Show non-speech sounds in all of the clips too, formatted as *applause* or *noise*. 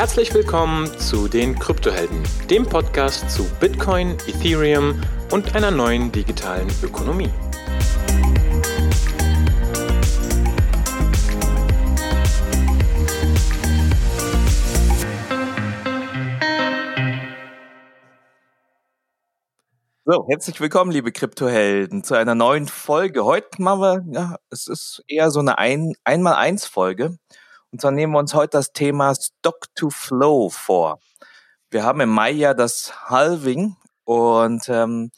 Herzlich willkommen zu den Kryptohelden, dem Podcast zu Bitcoin, Ethereum und einer neuen digitalen Ökonomie. So, herzlich willkommen, liebe Kryptohelden, zu einer neuen Folge. Heute machen wir, ja, es ist eher so eine ein eins folge Und zwar nehmen wir uns heute das Thema Stock to Flow vor. Wir haben im Mai ja das Halving und ähm,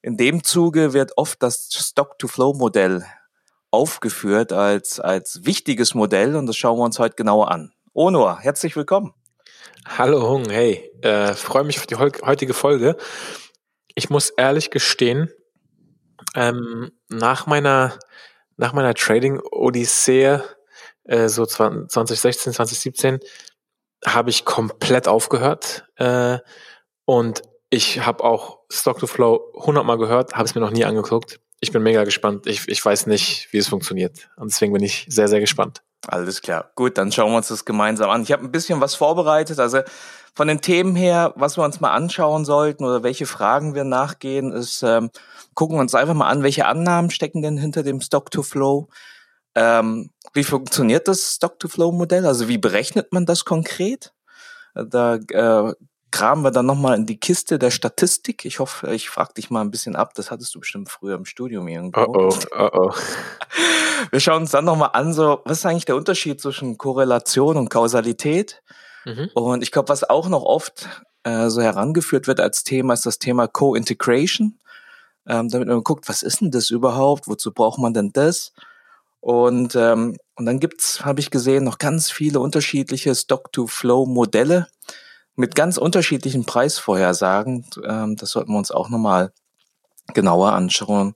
in dem Zuge wird oft das Stock to Flow Modell aufgeführt als, als wichtiges Modell und das schauen wir uns heute genauer an. Onur, herzlich willkommen. Hallo Hung, hey, äh, freue mich auf die heutige Folge ich muss ehrlich gestehen, ähm, nach meiner, nach meiner Trading-Odyssee, äh, so 2016, 2017, habe ich komplett aufgehört. Äh, und ich habe auch Stock to Flow 100 Mal gehört, habe es mir noch nie angeguckt. Ich bin mega gespannt. Ich, ich weiß nicht, wie es funktioniert. Und deswegen bin ich sehr, sehr gespannt. Alles klar. Gut, dann schauen wir uns das gemeinsam an. Ich habe ein bisschen was vorbereitet. Also von den Themen her, was wir uns mal anschauen sollten oder welche Fragen wir nachgehen, ist, ähm, gucken wir uns einfach mal an, welche Annahmen stecken denn hinter dem Stock-to-Flow? Ähm, wie funktioniert das Stock-to-Flow-Modell? Also wie berechnet man das konkret? Da äh, graben wir dann nochmal in die Kiste der Statistik. Ich hoffe, ich frage dich mal ein bisschen ab. Das hattest du bestimmt früher im Studium irgendwo. Oh oh, oh oh. Wir schauen uns dann nochmal an, so, was ist eigentlich der Unterschied zwischen Korrelation und Kausalität? Mhm. Und ich glaube, was auch noch oft äh, so herangeführt wird als Thema, ist das Thema Co-Integration. Ähm, damit man guckt, was ist denn das überhaupt? Wozu braucht man denn das? Und, ähm, und dann gibt's, habe ich gesehen, noch ganz viele unterschiedliche Stock-to-Flow-Modelle mit ganz unterschiedlichen Preisvorhersagen. Ähm, das sollten wir uns auch nochmal genauer anschauen,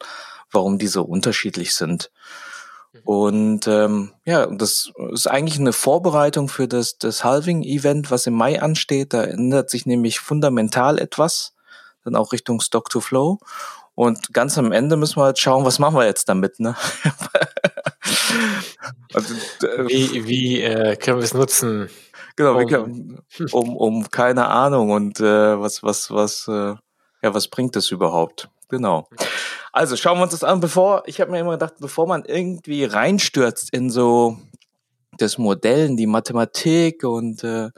warum die so unterschiedlich sind. Mhm. Und ähm, ja, das ist eigentlich eine Vorbereitung für das, das Halving-Event, was im Mai ansteht. Da ändert sich nämlich fundamental etwas, dann auch Richtung Stock to Flow. Und ganz am Ende müssen wir halt schauen, was machen wir jetzt damit, ne? *laughs* also, äh, wie wie äh, können wir es nutzen? Genau, um, können, um, um keine Ahnung und äh, was, was, was, äh, ja, was bringt das überhaupt? Genau. Also schauen wir uns das an, bevor, ich habe mir immer gedacht, bevor man irgendwie reinstürzt in so das Modell, die Mathematik und äh,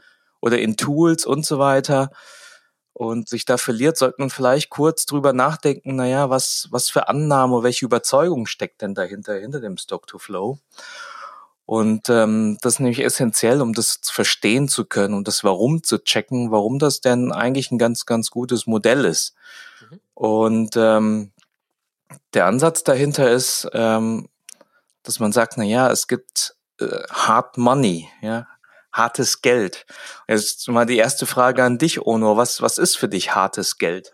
oder in Tools und so weiter und sich da verliert, sollte man vielleicht kurz drüber nachdenken, naja, was, was für Annahme, welche Überzeugung steckt denn dahinter, hinter dem Stock-to-Flow? Und ähm, das ist nämlich essentiell, um das verstehen zu können und das Warum zu checken, warum das denn eigentlich ein ganz, ganz gutes Modell ist. Mhm. Und ähm, der Ansatz dahinter ist, ähm, dass man sagt, na ja, es gibt äh, Hard Money, ja, hartes Geld. Jetzt mal die erste Frage an dich, Ono. Was, was ist für dich hartes Geld?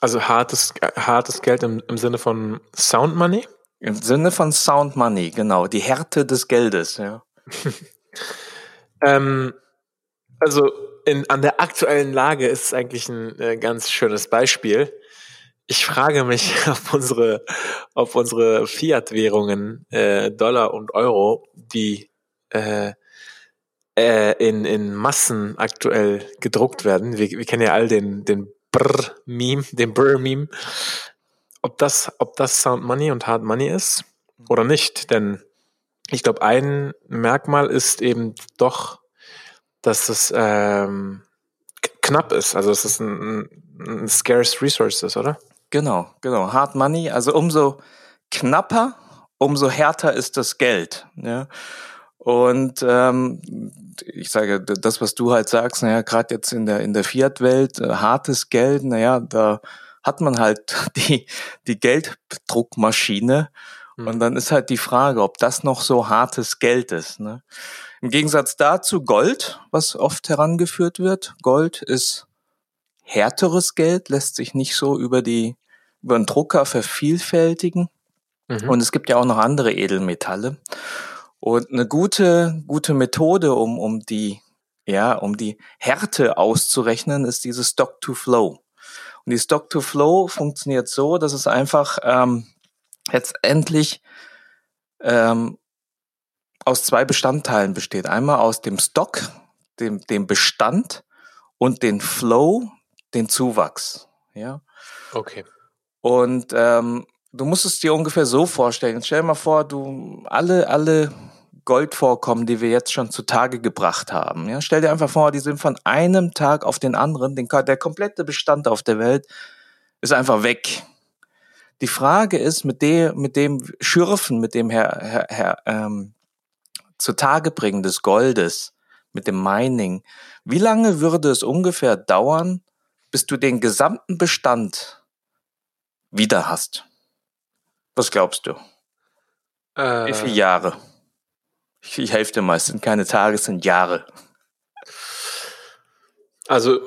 Also hartes, hartes Geld im, im Sinne von Sound Money? Im Sinne von Sound Money, genau. Die Härte des Geldes, ja. *laughs* ähm, also in, an der aktuellen Lage ist es eigentlich ein äh, ganz schönes Beispiel. Ich frage mich, *laughs* ob unsere, ob unsere Fiat-Währungen, äh, Dollar und Euro, die äh, äh, in, in Massen aktuell gedruckt werden, wir, wir kennen ja all den, den Brr-Meme, den Brr-Meme, ob das, ob das Sound Money und Hard Money ist oder nicht. Denn ich glaube, ein Merkmal ist eben doch, dass es ähm, knapp ist, also es ein, ein scarce resource ist, oder? Genau, genau. Hard Money, also umso knapper, umso härter ist das Geld. Ja? Und ähm, ich sage, das, was du halt sagst, naja, gerade jetzt in der in der Fiat-Welt, äh, hartes Geld, naja, da hat man halt *laughs* die, die Gelddruckmaschine. Mhm. Und dann ist halt die Frage, ob das noch so hartes Geld ist. Ne? Im Gegensatz dazu Gold, was oft herangeführt wird. Gold ist härteres Geld, lässt sich nicht so über die über einen Drucker vervielfältigen. Mhm. Und es gibt ja auch noch andere Edelmetalle. Und eine gute, gute Methode, um, um die, ja, um die Härte auszurechnen, ist dieses Stock-to-Flow. Und die Stock-to-Flow funktioniert so, dass es einfach ähm, letztendlich ähm, aus zwei Bestandteilen besteht. Einmal aus dem Stock, dem, dem Bestand und den Flow, den Zuwachs. Ja. Okay. Und ähm, du musst es dir ungefähr so vorstellen. Stell dir mal vor, du alle, alle Goldvorkommen, die wir jetzt schon zutage gebracht haben. Ja, stell dir einfach vor, die sind von einem Tag auf den anderen, den, der komplette Bestand auf der Welt ist einfach weg. Die Frage ist, mit dem, mit dem Schürfen, mit dem Herr, Herr, Herr ähm, Zutagebringen des Goldes, mit dem Mining, wie lange würde es ungefähr dauern, bis du den gesamten Bestand wieder hast? Was glaubst du? Äh, wie viele Jahre? Ich, ich helfe dir mal, es sind keine Tage, es sind Jahre. Also,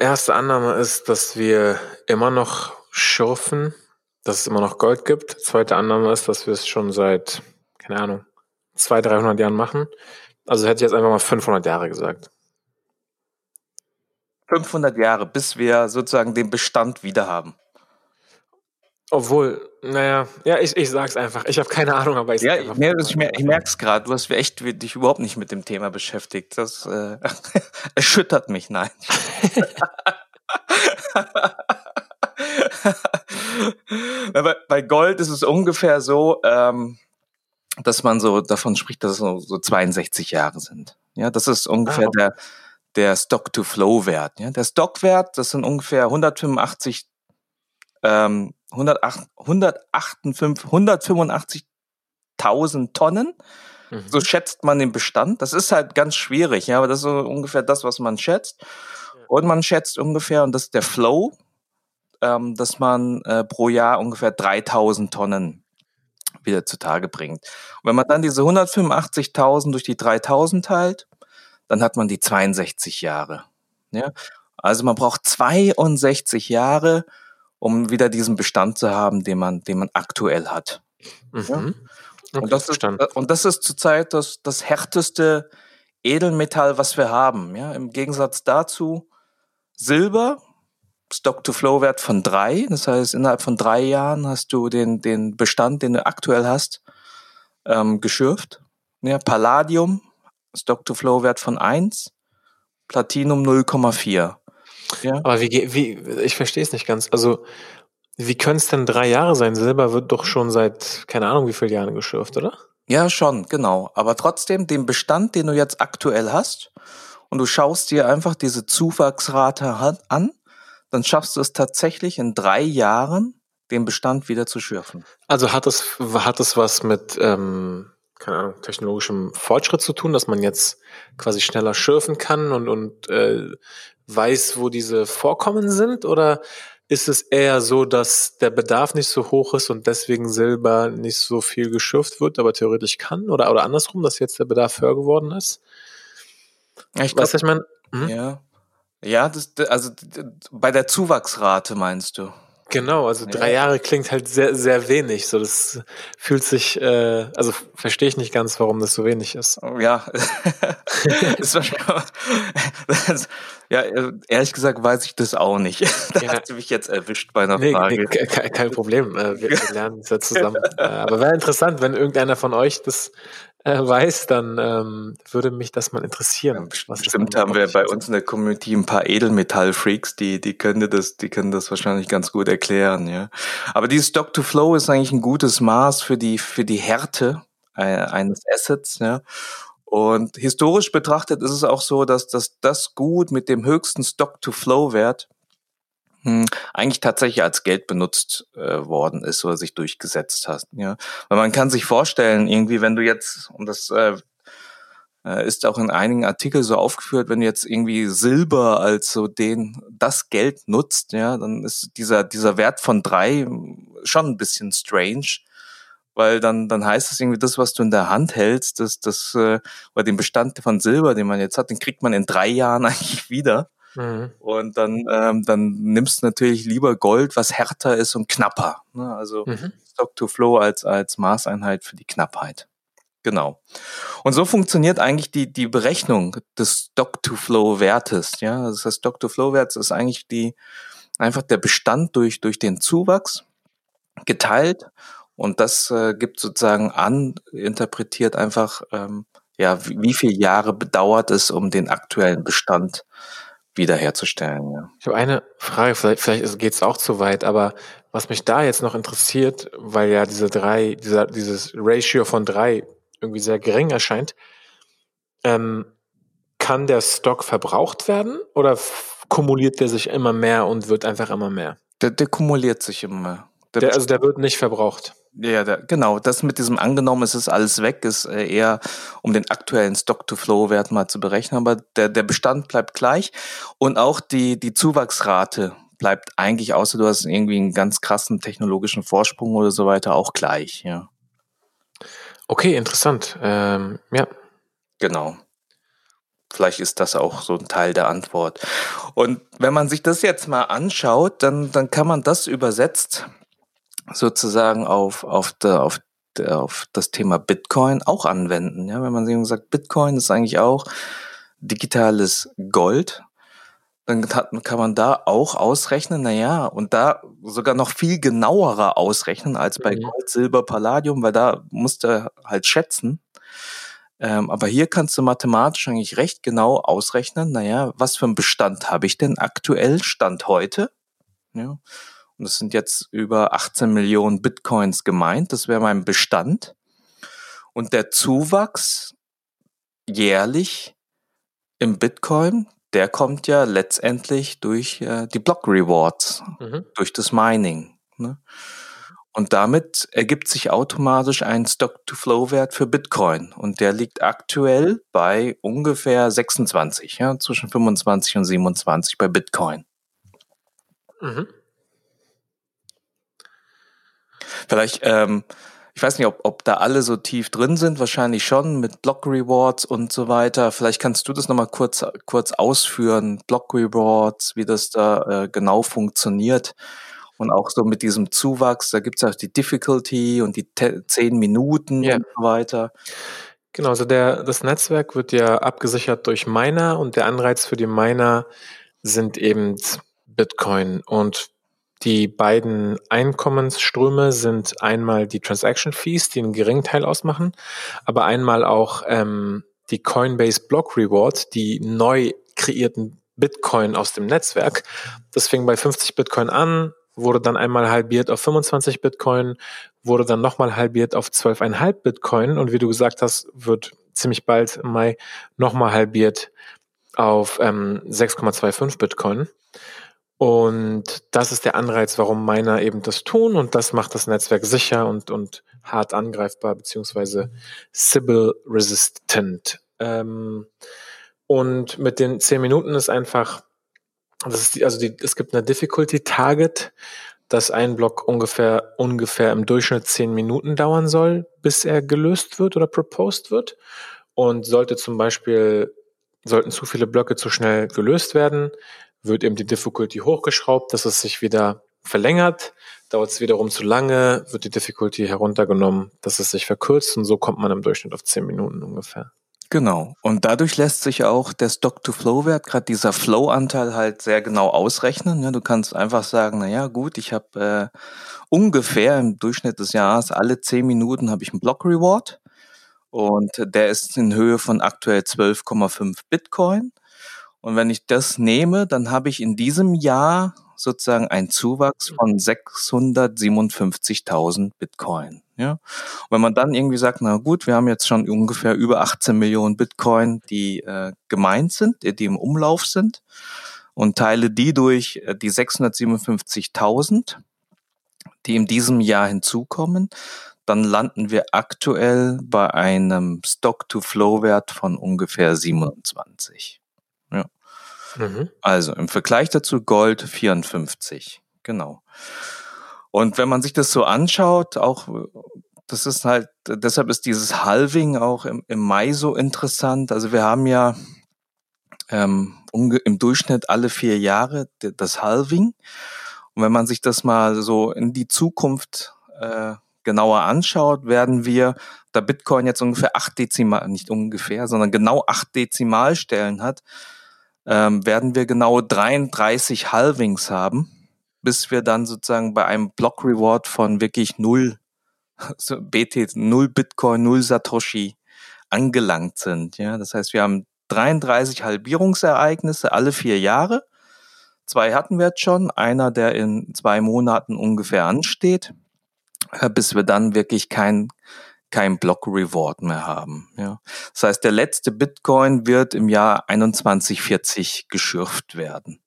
erste Annahme ist, dass wir immer noch schürfen, dass es immer noch Gold gibt. Zweite Annahme ist, dass wir es schon seit, keine Ahnung, 200, 300 Jahren machen. Also hätte ich jetzt einfach mal 500 Jahre gesagt. 500 Jahre, bis wir sozusagen den Bestand wieder haben. Obwohl, naja, ja, ich, ich sag's einfach. Ich habe keine Ahnung, aber ich Ja, ich, mer ich, mer ich merk's gerade. Du hast echt dich überhaupt nicht mit dem Thema beschäftigt. Das äh, *laughs* erschüttert mich, nein. *laughs* bei, bei Gold ist es ungefähr so, ähm, dass man so davon spricht, dass es so, so 62 Jahre sind. Ja, das ist ungefähr ah, okay. der, der Stock-to-Flow-Wert. Ja, der Stock-Wert, das sind ungefähr 185, ähm, 185.000 Tonnen. Mhm. So schätzt man den Bestand. Das ist halt ganz schwierig, ja, aber das ist so ungefähr das, was man schätzt. Und man schätzt ungefähr, und das ist der Flow, ähm, dass man äh, pro Jahr ungefähr 3000 Tonnen wieder zutage bringt. Und wenn man dann diese 185.000 durch die 3000 teilt, dann hat man die 62 Jahre. Ja? Also man braucht 62 Jahre, um wieder diesen Bestand zu haben, den man, den man aktuell hat. Mhm. Ja? Und, das ist, und das ist zurzeit das, das härteste Edelmetall, was wir haben. Ja? Im Gegensatz dazu Silber, Stock-to-Flow-Wert von drei. Das heißt, innerhalb von drei Jahren hast du den, den Bestand, den du aktuell hast, ähm, geschürft. Ja, Palladium, Stock-to-Flow-Wert von eins. Platinum 0,4. Ja. Aber wie, wie, ich verstehe es nicht ganz. Also, wie können es denn drei Jahre sein? Silber wird doch schon seit, keine Ahnung, wie viele Jahren geschürft, oder? Ja, schon, genau. Aber trotzdem, den Bestand, den du jetzt aktuell hast, und du schaust dir einfach diese Zuwachsrate an, dann schaffst du es tatsächlich in drei Jahren, den Bestand wieder zu schürfen. Also hat es, hat es was mit, ähm, keine Ahnung, technologischem Fortschritt zu tun, dass man jetzt quasi schneller schürfen kann und, und äh, weiß, wo diese Vorkommen sind? Oder ist es eher so, dass der Bedarf nicht so hoch ist und deswegen Silber nicht so viel geschürft wird, aber theoretisch kann? Oder, oder andersrum, dass jetzt der Bedarf höher geworden ist? Ja, ich glaube, ich meine. Hm? Ja. Ja, das, also bei der Zuwachsrate meinst du? Genau, also drei ja. Jahre klingt halt sehr, sehr wenig. So, das fühlt sich, äh, also verstehe ich nicht ganz, warum das so wenig ist. Oh, ja, *laughs* ist das, ja, ehrlich gesagt weiß ich das auch nicht. *laughs* da ja. hast du mich jetzt erwischt bei einer nee, Frage. Nee, kein, kein Problem, äh, wir, wir *laughs* lernen es ja zusammen. Äh, aber wäre interessant, wenn irgendeiner von euch das *laughs* äh, weiß, dann ähm, würde mich das mal interessieren. Ja, bestimmt haben wir bei uns in der Community ein paar Edelmetall-Freaks, die, die können das, die können das wahrscheinlich ganz gut erklären, ja. Aber dieses Stock-to-Flow ist eigentlich ein gutes Maß für die, für die Härte äh, eines Assets, ja. Und historisch betrachtet ist es auch so, dass, dass das Gut mit dem höchsten Stock-to-Flow-Wert eigentlich tatsächlich als Geld benutzt äh, worden ist oder sich durchgesetzt hat. Ja, weil man kann sich vorstellen, irgendwie, wenn du jetzt, und das äh, äh, ist auch in einigen Artikeln so aufgeführt, wenn du jetzt irgendwie Silber als so den das Geld nutzt, ja, dann ist dieser dieser Wert von drei schon ein bisschen strange, weil dann dann heißt es irgendwie das, was du in der Hand hältst, das das äh, oder den Bestand von Silber, den man jetzt hat, den kriegt man in drei Jahren *laughs* eigentlich wieder. Mhm. Und dann, ähm, dann nimmst du natürlich lieber Gold, was härter ist und knapper. Ne? Also mhm. Stock to Flow als, als Maßeinheit für die Knappheit. Genau. Und so funktioniert eigentlich die, die Berechnung des Stock-to-Flow-Wertes. Ja, das heißt, Stock-to-Flow-Wert ist eigentlich die, einfach der Bestand durch, durch den Zuwachs geteilt Und das äh, gibt sozusagen an, interpretiert einfach, ähm, ja, wie, wie viele Jahre bedauert es, um den aktuellen Bestand wiederherzustellen. Ja. Ich habe eine Frage, vielleicht, vielleicht geht es auch zu weit, aber was mich da jetzt noch interessiert, weil ja diese drei, dieser, dieses Ratio von drei irgendwie sehr gering erscheint, ähm, kann der Stock verbraucht werden oder kumuliert der sich immer mehr und wird einfach immer mehr? Der, der kumuliert sich immer. Der, der also der wird nicht verbraucht. Ja, da, genau. Das mit diesem angenommen, es ist alles weg, ist äh, eher, um den aktuellen Stock-to-Flow-Wert mal zu berechnen. Aber der, der Bestand bleibt gleich und auch die, die Zuwachsrate bleibt eigentlich, außer du hast irgendwie einen ganz krassen technologischen Vorsprung oder so weiter, auch gleich. Ja. Okay, interessant. Ähm, ja. Genau. Vielleicht ist das auch so ein Teil der Antwort. Und wenn man sich das jetzt mal anschaut, dann, dann kann man das übersetzt sozusagen auf, auf, der, auf, der, auf das Thema Bitcoin auch anwenden. Ja, wenn man sagt, Bitcoin ist eigentlich auch digitales Gold, dann kann man da auch ausrechnen, naja, und da sogar noch viel genauerer ausrechnen als bei mhm. Gold, Silber, Palladium, weil da musst du halt schätzen. Ähm, aber hier kannst du mathematisch eigentlich recht genau ausrechnen, naja, was für einen Bestand habe ich denn aktuell, Stand heute? Ja. Es sind jetzt über 18 Millionen Bitcoins gemeint. Das wäre mein Bestand. Und der Zuwachs jährlich im Bitcoin, der kommt ja letztendlich durch äh, die Block Rewards, mhm. durch das Mining. Ne? Und damit ergibt sich automatisch ein Stock-to-Flow-Wert für Bitcoin. Und der liegt aktuell bei ungefähr 26, ja, zwischen 25 und 27 bei Bitcoin. Mhm. Vielleicht, ähm, ich weiß nicht, ob, ob da alle so tief drin sind, wahrscheinlich schon mit Block Rewards und so weiter. Vielleicht kannst du das nochmal kurz, kurz ausführen, Block Rewards, wie das da äh, genau funktioniert. Und auch so mit diesem Zuwachs, da gibt es auch die Difficulty und die zehn Minuten yeah. und so weiter. Genau, also der, das Netzwerk wird ja abgesichert durch Miner und der Anreiz für die Miner sind eben Bitcoin. Und die beiden Einkommensströme sind einmal die Transaction Fees, die einen geringen Teil ausmachen, aber einmal auch ähm, die Coinbase Block Reward, die neu kreierten Bitcoin aus dem Netzwerk. Das fing bei 50 Bitcoin an, wurde dann einmal halbiert auf 25 Bitcoin, wurde dann nochmal halbiert auf 12,5 Bitcoin und wie du gesagt hast, wird ziemlich bald im Mai nochmal halbiert auf ähm, 6,25 Bitcoin. Und das ist der Anreiz, warum Miner eben das tun und das macht das Netzwerk sicher und, und hart angreifbar beziehungsweise Sybil resistant. Ähm, und mit den zehn Minuten ist einfach, das ist die, also die, es gibt eine Difficulty Target, dass ein Block ungefähr, ungefähr im Durchschnitt zehn Minuten dauern soll, bis er gelöst wird oder proposed wird. Und sollte zum Beispiel, sollten zu viele Blöcke zu schnell gelöst werden, wird eben die Difficulty hochgeschraubt, dass es sich wieder verlängert. Dauert es wiederum zu lange, wird die Difficulty heruntergenommen, dass es sich verkürzt und so kommt man im Durchschnitt auf 10 Minuten ungefähr. Genau. Und dadurch lässt sich auch der Stock-to-Flow-Wert, gerade dieser Flow-Anteil halt sehr genau ausrechnen. Ja, du kannst einfach sagen, na ja, gut, ich habe äh, ungefähr im Durchschnitt des Jahres alle 10 Minuten habe ich einen Block-Reward und der ist in Höhe von aktuell 12,5 Bitcoin. Und wenn ich das nehme, dann habe ich in diesem Jahr sozusagen einen Zuwachs von 657.000 Bitcoin. Ja? Und wenn man dann irgendwie sagt, na gut, wir haben jetzt schon ungefähr über 18 Millionen Bitcoin, die äh, gemeint sind, die im Umlauf sind, und teile die durch äh, die 657.000, die in diesem Jahr hinzukommen, dann landen wir aktuell bei einem Stock-to-Flow-Wert von ungefähr 27. Mhm. Also im Vergleich dazu Gold 54. Genau. Und wenn man sich das so anschaut, auch das ist halt, deshalb ist dieses Halving auch im, im Mai so interessant. Also wir haben ja ähm, im Durchschnitt alle vier Jahre das Halving. Und wenn man sich das mal so in die Zukunft äh, genauer anschaut, werden wir, da Bitcoin jetzt ungefähr acht Dezimal, nicht ungefähr, sondern genau acht Dezimalstellen hat, ähm, werden wir genau 33 Halvings haben, bis wir dann sozusagen bei einem Block Reward von wirklich null *laughs* so BT, null Bitcoin, null Satoshi angelangt sind. Ja, das heißt, wir haben 33 Halbierungsereignisse alle vier Jahre. Zwei hatten wir jetzt schon, einer, der in zwei Monaten ungefähr ansteht, äh, bis wir dann wirklich kein kein Block Reward mehr haben. Ja. Das heißt, der letzte Bitcoin wird im Jahr 2140 geschürft werden.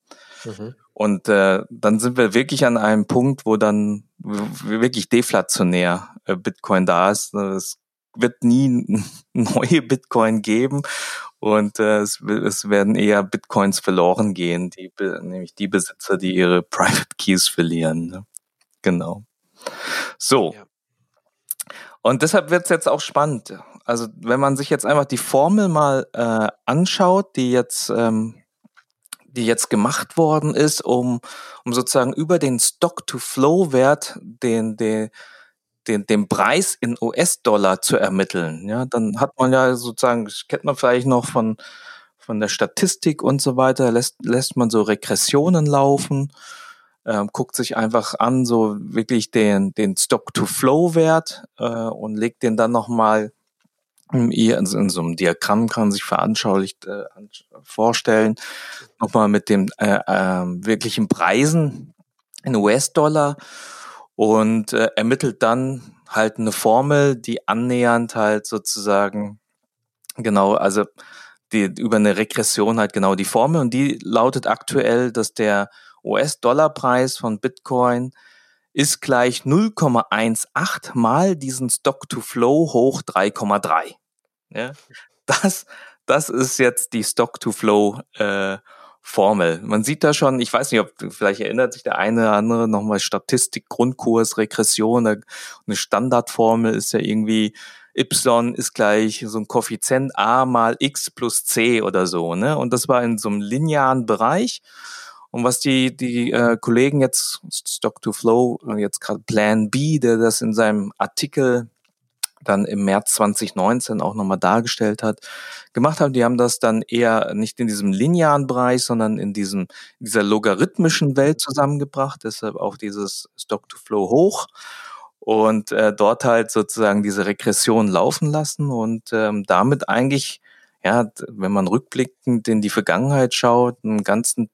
Mhm. Und äh, dann sind wir wirklich an einem Punkt, wo dann wirklich deflationär äh, Bitcoin da ist. Es wird nie *laughs* neue Bitcoin geben und äh, es, es werden eher Bitcoins verloren gehen, die, nämlich die Besitzer, die ihre *laughs* Private Keys verlieren. Ne? Genau. So. Ja. Und deshalb wird es jetzt auch spannend. Also wenn man sich jetzt einfach die Formel mal äh, anschaut, die jetzt ähm, die jetzt gemacht worden ist, um, um sozusagen über den Stock-to-Flow-Wert den, den, den, den Preis in US-Dollar zu ermitteln. Ja, dann hat man ja sozusagen, kennt man vielleicht noch von, von der Statistik und so weiter, lässt, lässt man so Regressionen laufen, ähm, guckt sich einfach an, so wirklich den, den Stock-to-Flow-Wert äh, und legt den dann nochmal in, in so einem Diagramm kann man sich veranschaulicht äh, vorstellen, nochmal mit den äh, äh, wirklichen Preisen in US-Dollar. Und äh, ermittelt dann halt eine Formel, die annähernd halt sozusagen genau, also die über eine Regression halt genau die Formel. Und die lautet aktuell, dass der US-Dollar-Preis von Bitcoin ist gleich 0,18 mal diesen Stock-to-Flow hoch 3,3. Ja, das, das ist jetzt die Stock-to-Flow äh, Formel. Man sieht da schon, ich weiß nicht, ob vielleicht erinnert sich der eine oder andere nochmal Statistik, Grundkurs, Regression. Eine Standardformel ist ja irgendwie y ist gleich so ein Koeffizient a mal x plus c oder so. Ne? Und das war in so einem linearen Bereich. Und was die, die äh, Kollegen jetzt, Stock to Flow, äh, jetzt gerade Plan B, der das in seinem Artikel dann im März 2019 auch nochmal dargestellt hat, gemacht haben. Die haben das dann eher nicht in diesem linearen Bereich, sondern in diesem, dieser logarithmischen Welt zusammengebracht, deshalb auch dieses Stock-to-Flow hoch und äh, dort halt sozusagen diese Regression laufen lassen und ähm, damit eigentlich, ja, wenn man rückblickend in die Vergangenheit schaut, einen ganzen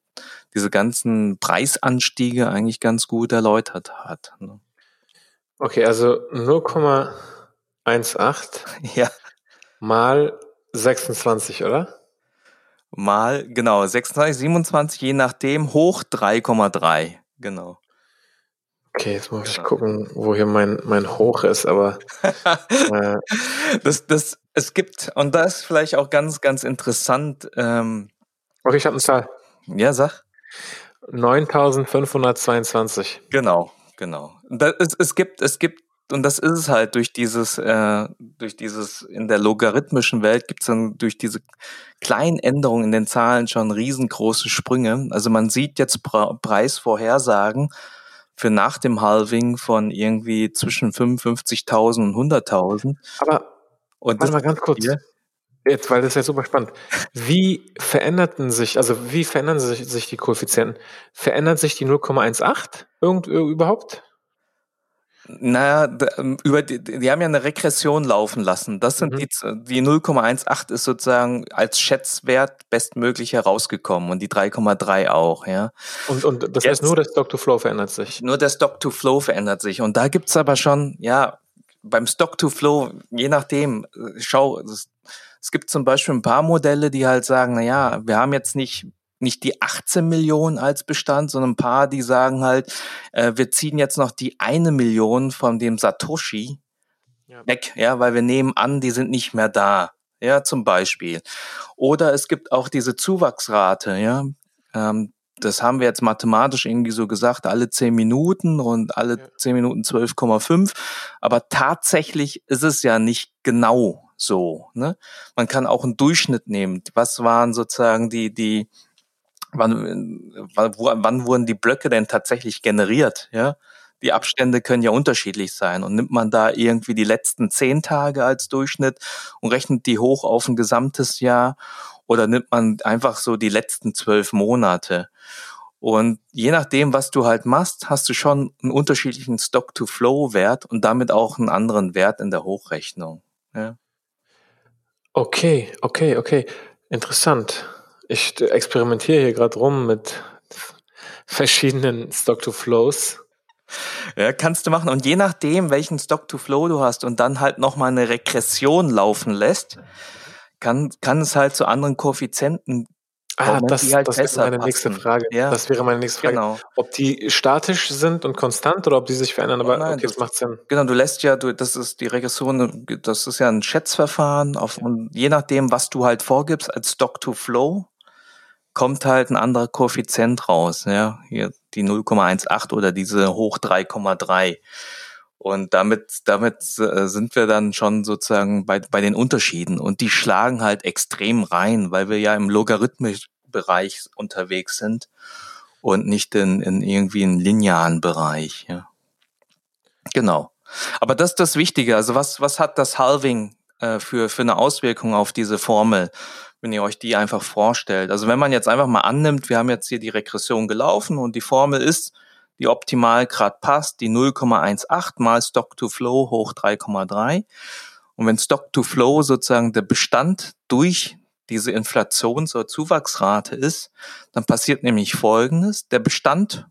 diese ganzen Preisanstiege eigentlich ganz gut erläutert hat. Ne? Okay, also 0,18 *laughs* ja. mal 26, oder? Mal, genau, 26, 27, je nachdem, hoch 3,3, genau. Okay, jetzt muss ich genau. gucken, wo hier mein, mein Hoch ist, aber. *laughs* äh. das, das, es gibt, und das ist vielleicht auch ganz, ganz interessant. Ähm, okay, ich habe eine Zahl. Ja, sag. 9522. Genau, genau. Das, es, es gibt, es gibt, und das ist es halt durch dieses, äh, durch dieses, in der logarithmischen Welt gibt es dann durch diese kleinen Änderungen in den Zahlen schon riesengroße Sprünge. Also man sieht jetzt Pre Preisvorhersagen für nach dem Halving von irgendwie zwischen 55.000 und 100.000. Aber, und warte mal ganz kurz. Hier, Jetzt, weil das ist ja super spannend. Wie veränderten sich, also wie verändern sich, sich die Koeffizienten? Verändert sich die 0,18 irgend, überhaupt? Naja, ähm, über die, die haben ja eine Regression laufen lassen. Das sind mhm. die, die 0,18 ist sozusagen als Schätzwert bestmöglich herausgekommen und die 3,3 auch, ja. Und, und das Jetzt, heißt nur der Stock-to-Flow verändert sich? Nur der Stock-to-Flow verändert sich. Und da gibt's aber schon, ja, beim Stock-to-Flow, je nachdem, äh, schau, das, es gibt zum Beispiel ein paar Modelle, die halt sagen, na ja, wir haben jetzt nicht nicht die 18 Millionen als Bestand, sondern ein paar, die sagen halt, äh, wir ziehen jetzt noch die eine Million von dem Satoshi ja. weg, ja, weil wir nehmen an, die sind nicht mehr da, ja, zum Beispiel. Oder es gibt auch diese Zuwachsrate, ja, ähm, das haben wir jetzt mathematisch irgendwie so gesagt, alle 10 Minuten und alle ja. 10 Minuten 12,5. Aber tatsächlich ist es ja nicht genau so. Ne? Man kann auch einen Durchschnitt nehmen. Was waren sozusagen die, die, wann, wann, wann wurden die Blöcke denn tatsächlich generiert? Ja? Die Abstände können ja unterschiedlich sein. Und nimmt man da irgendwie die letzten zehn Tage als Durchschnitt und rechnet die hoch auf ein gesamtes Jahr oder nimmt man einfach so die letzten zwölf Monate? Und je nachdem, was du halt machst, hast du schon einen unterschiedlichen Stock-to-Flow-Wert und damit auch einen anderen Wert in der Hochrechnung. Ja. Okay, okay, okay. Interessant. Ich experimentiere hier gerade rum mit verschiedenen Stock-to-Flows. Ja, kannst du machen. Und je nachdem, welchen Stock-to-Flow du hast und dann halt nochmal eine Regression laufen lässt, kann, kann es halt zu anderen Koeffizienten Ah, das, halt das wäre meine nächste Frage. Ja. Das wäre meine nächste Frage. Genau. Ob die statisch sind und konstant oder ob die sich verändern, aber oh nein, okay, das, macht Sinn. Genau, du lässt ja, du, das ist die Regression, das ist ja ein Schätzverfahren auf, und je nachdem, was du halt vorgibst als Stock-to-Flow, kommt halt ein anderer Koeffizient raus, ja, hier die 0,18 oder diese hoch 3,3. Und damit, damit äh, sind wir dann schon sozusagen bei, bei den Unterschieden. Und die schlagen halt extrem rein, weil wir ja im Logarithmusbereich unterwegs sind und nicht in, in irgendwie einen linearen Bereich. Ja. Genau. Aber das ist das Wichtige. Also was, was hat das Halving äh, für, für eine Auswirkung auf diese Formel, wenn ihr euch die einfach vorstellt? Also wenn man jetzt einfach mal annimmt, wir haben jetzt hier die Regression gelaufen und die Formel ist die optimal gerade passt, die 0,18 mal Stock to Flow hoch 3,3. Und wenn Stock to Flow sozusagen der Bestand durch diese Inflations- oder Zuwachsrate ist, dann passiert nämlich Folgendes. Der Bestand,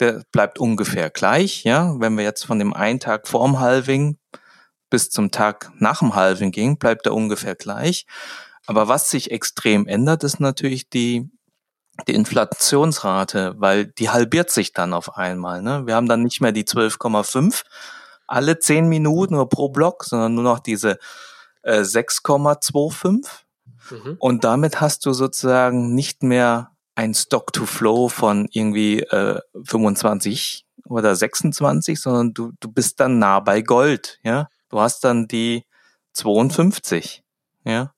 der bleibt ungefähr gleich, ja. Wenn wir jetzt von dem einen Tag vorm Halving bis zum Tag nach dem Halving gehen, bleibt er ungefähr gleich. Aber was sich extrem ändert, ist natürlich die die Inflationsrate, weil die halbiert sich dann auf einmal. Ne? Wir haben dann nicht mehr die 12,5 alle 10 Minuten oder pro Block, sondern nur noch diese äh, 6,25. Mhm. Und damit hast du sozusagen nicht mehr ein Stock-to-Flow von irgendwie äh, 25 oder 26, sondern du, du bist dann nah bei Gold. Ja, Du hast dann die 52. Ja,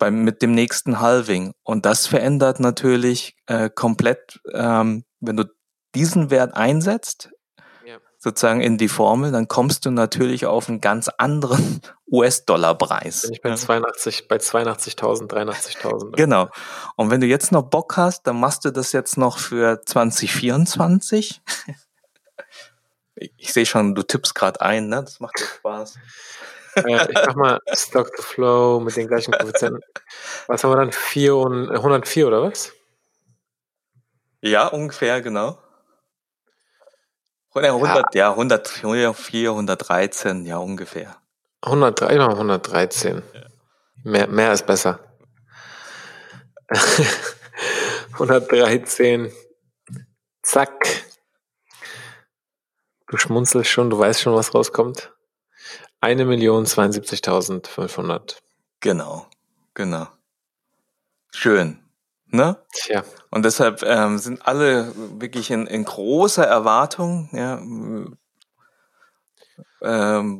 beim, mit dem nächsten Halving. Und das verändert natürlich äh, komplett, ähm, wenn du diesen Wert einsetzt, ja. sozusagen in die Formel, dann kommst du natürlich auf einen ganz anderen *laughs* US-Dollar-Preis. Bin ich bei 82, bei 82.000, 83.000. Genau. Und wenn du jetzt noch Bock hast, dann machst du das jetzt noch für 2024. ich, *laughs* ich sehe schon, du tippst gerade ein, ne? Das macht dir Spaß äh, ich mach mal Stock to Flow mit den gleichen Koeffizienten. Was haben wir dann? 4 und, 104 oder was? Ja, ungefähr, genau. 100, ja, ja 104, 113, ja, ungefähr. 103, mal 113. Ja. Mehr, mehr ist besser. *laughs* 113. Zack. Du schmunzelst schon, du weißt schon, was rauskommt. Eine Million zweiundsiebzigtausendfünfhundert. Genau, genau. Schön. Ne? Tja. Und deshalb ähm, sind alle wirklich in, in großer Erwartung, ja, ähm,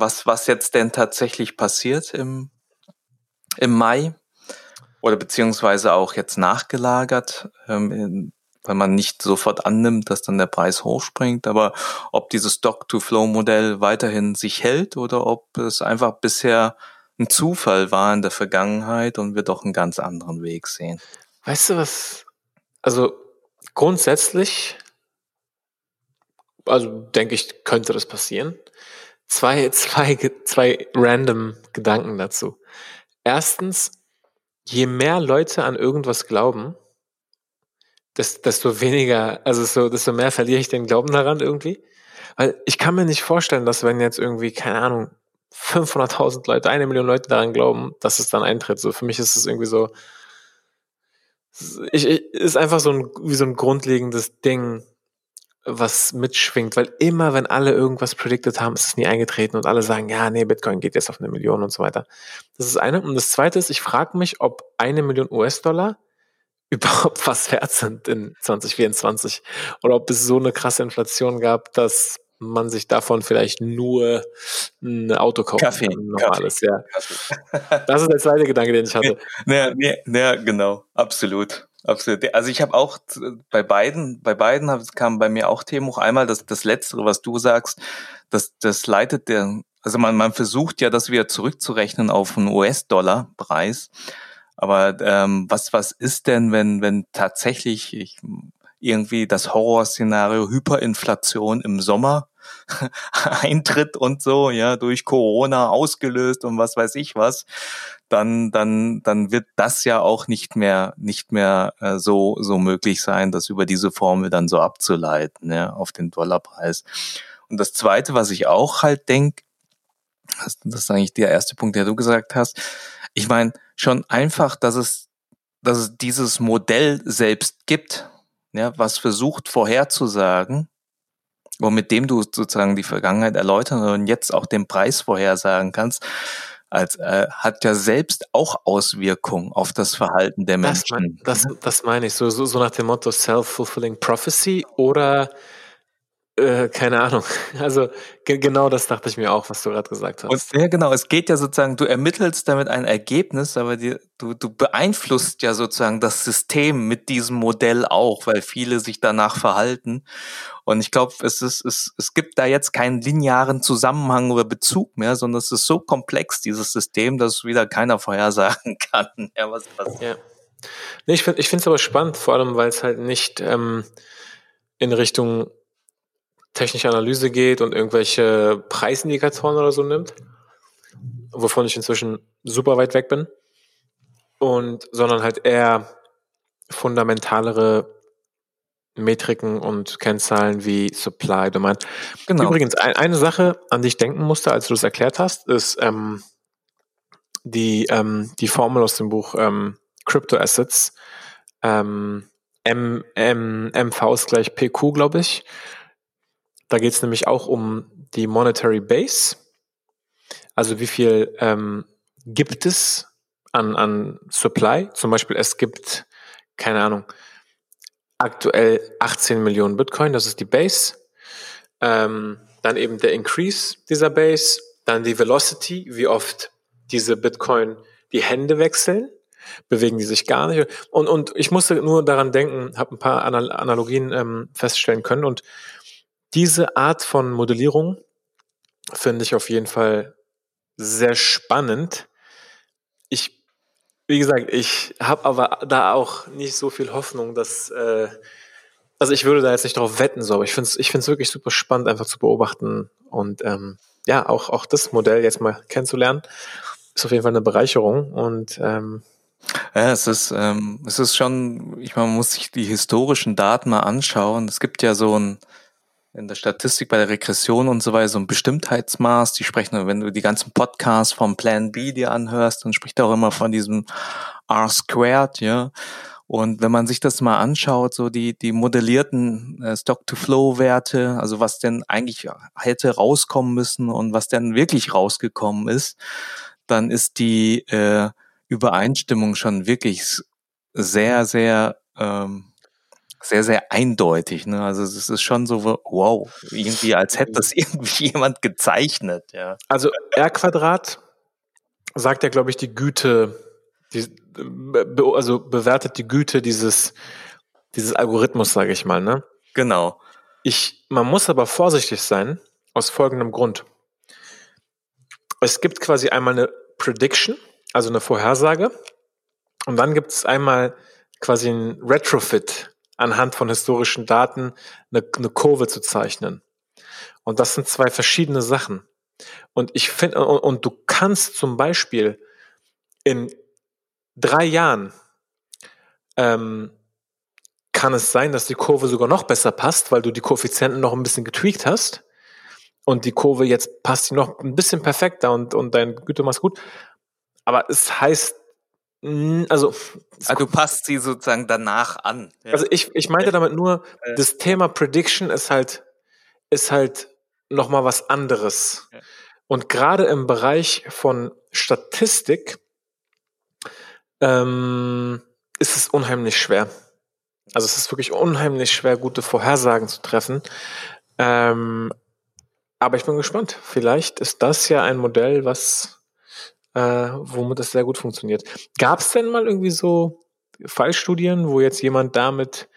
was, was jetzt denn tatsächlich passiert im, im Mai oder beziehungsweise auch jetzt nachgelagert. Ähm, in, weil man nicht sofort annimmt, dass dann der Preis hochspringt. Aber ob dieses Stock-to-Flow-Modell weiterhin sich hält oder ob es einfach bisher ein Zufall war in der Vergangenheit und wir doch einen ganz anderen Weg sehen. Weißt du was? Also grundsätzlich, also denke ich, könnte das passieren. Zwei, zwei, zwei random Gedanken dazu. Erstens, je mehr Leute an irgendwas glauben, desto weniger, also so, desto mehr verliere ich den Glauben daran irgendwie. Weil ich kann mir nicht vorstellen, dass wenn jetzt irgendwie, keine Ahnung, 500.000 Leute, eine Million Leute daran glauben, dass es dann eintritt. So für mich ist es irgendwie so, ich, ich, ist einfach so ein, wie so ein grundlegendes Ding, was mitschwingt, weil immer, wenn alle irgendwas predicted haben, ist es nie eingetreten und alle sagen, ja, nee, Bitcoin geht jetzt auf eine Million und so weiter. Das ist eine. Und das zweite ist, ich frage mich, ob eine Million US-Dollar *laughs* überhaupt was wert sind in 2024 oder ob es so eine krasse Inflation gab, dass man sich davon vielleicht nur ein Auto kaufen Kaffee, kann. Normales, Kaffee, ja. Kaffee. *laughs* Das ist der zweite Gedanke, den ich hatte. *laughs* Ja, ja, ja genau, absolut. Absolut. Also ich habe auch bei beiden, bei beiden kam bei mir auch Themen hoch. Einmal das, das Letztere, was du sagst, das, das leitet der, also man, man versucht ja, das wieder zurückzurechnen auf einen US-Dollar-Preis. Aber ähm, was, was ist denn, wenn, wenn tatsächlich, ich, irgendwie das Horrorszenario Hyperinflation im Sommer *laughs* eintritt und so, ja, durch Corona ausgelöst und was weiß ich was, dann, dann, dann wird das ja auch nicht mehr, nicht mehr äh, so, so möglich sein, das über diese Formel dann so abzuleiten, ja, auf den Dollarpreis. Und das zweite, was ich auch halt denke, das ist eigentlich der erste Punkt, der du gesagt hast. Ich meine, schon einfach, dass es, dass es dieses Modell selbst gibt, ja, was versucht vorherzusagen, und mit dem du sozusagen die Vergangenheit erläutern und jetzt auch den Preis vorhersagen kannst, als äh, hat ja selbst auch Auswirkungen auf das Verhalten der Menschen. Das, mein, das, das meine ich, so, so, so nach dem Motto Self-Fulfilling Prophecy oder äh, keine Ahnung. *laughs* Also ge genau das dachte ich mir auch, was du gerade gesagt hast. Und, ja, genau. Es geht ja sozusagen, du ermittelst damit ein Ergebnis, aber die, du, du beeinflusst ja sozusagen das System mit diesem Modell auch, weil viele sich danach verhalten. Und ich glaube, es ist, es, es gibt da jetzt keinen linearen Zusammenhang oder Bezug mehr, sondern es ist so komplex, dieses System, dass wieder keiner vorhersagen *laughs* kann, ja, was passiert. Ja. Nee, ich finde es aber spannend, vor allem, weil es halt nicht ähm, in Richtung technische Analyse geht und irgendwelche Preisindikatoren oder so nimmt, wovon ich inzwischen super weit weg bin, und sondern halt eher fundamentalere Metriken und Kennzahlen wie Supply, Demand. Genau. Übrigens, ein, eine Sache, an die ich denken musste, als du das erklärt hast, ist ähm, die, ähm, die Formel aus dem Buch ähm, Crypto Assets. Ähm, M, M, MV ist gleich PQ, glaube ich. Da geht es nämlich auch um die Monetary Base. Also wie viel ähm, gibt es an, an Supply? Zum Beispiel, es gibt, keine Ahnung, aktuell 18 Millionen Bitcoin, das ist die Base. Ähm, dann eben der Increase dieser Base, dann die Velocity, wie oft diese Bitcoin die Hände wechseln, bewegen die sich gar nicht. Und, und ich musste nur daran denken, habe ein paar Analogien ähm, feststellen können und diese Art von Modellierung finde ich auf jeden Fall sehr spannend. Ich, wie gesagt, ich habe aber da auch nicht so viel Hoffnung, dass, äh, also ich würde da jetzt nicht drauf wetten, so, aber ich finde es ich find's wirklich super spannend, einfach zu beobachten und ähm, ja, auch, auch das Modell jetzt mal kennenzulernen, ist auf jeden Fall eine Bereicherung und ähm, ja, es ist, ähm, es ist schon, ich meine, man muss sich die historischen Daten mal anschauen. Es gibt ja so ein, in der Statistik bei der Regression und so weiter so ein Bestimmtheitsmaß. Die sprechen, wenn du die ganzen Podcasts vom Plan B dir anhörst, dann spricht er auch immer von diesem R squared, ja. Und wenn man sich das mal anschaut, so die, die modellierten äh, Stock-to-Flow-Werte, also was denn eigentlich hätte rauskommen müssen und was denn wirklich rausgekommen ist, dann ist die äh, Übereinstimmung schon wirklich sehr, sehr ähm, sehr, sehr eindeutig. Ne? Also es ist schon so, wow, irgendwie als hätte das *laughs* irgendwie jemand gezeichnet. Ja. Also R Quadrat sagt ja, glaube ich, die Güte, die, also bewertet die Güte dieses, dieses Algorithmus, sage ich mal. Ne? Genau. Ich, man muss aber vorsichtig sein, aus folgendem Grund. Es gibt quasi einmal eine Prediction, also eine Vorhersage, und dann gibt es einmal quasi ein Retrofit, anhand von historischen Daten eine, eine Kurve zu zeichnen. Und das sind zwei verschiedene Sachen. Und ich finde, und, und, du kannst zum Beispiel in drei Jahren ähm, kann es sein, dass die Kurve sogar noch besser passt, weil du die Koeffizienten noch ein bisschen getweakt hast. Und die Kurve jetzt passt noch ein bisschen perfekter und, und dein Gütemaß gut. Aber es heißt also, also du passt sie sozusagen danach an. Ja. Also ich, ich meinte damit nur, äh. das Thema Prediction ist halt, ist halt nochmal was anderes. Ja. Und gerade im Bereich von Statistik ähm, ist es unheimlich schwer. Also es ist wirklich unheimlich schwer, gute Vorhersagen zu treffen. Ähm, aber ich bin gespannt. Vielleicht ist das ja ein Modell, was äh, womit das sehr gut funktioniert. Gab es denn mal irgendwie so Fallstudien, wo jetzt jemand damit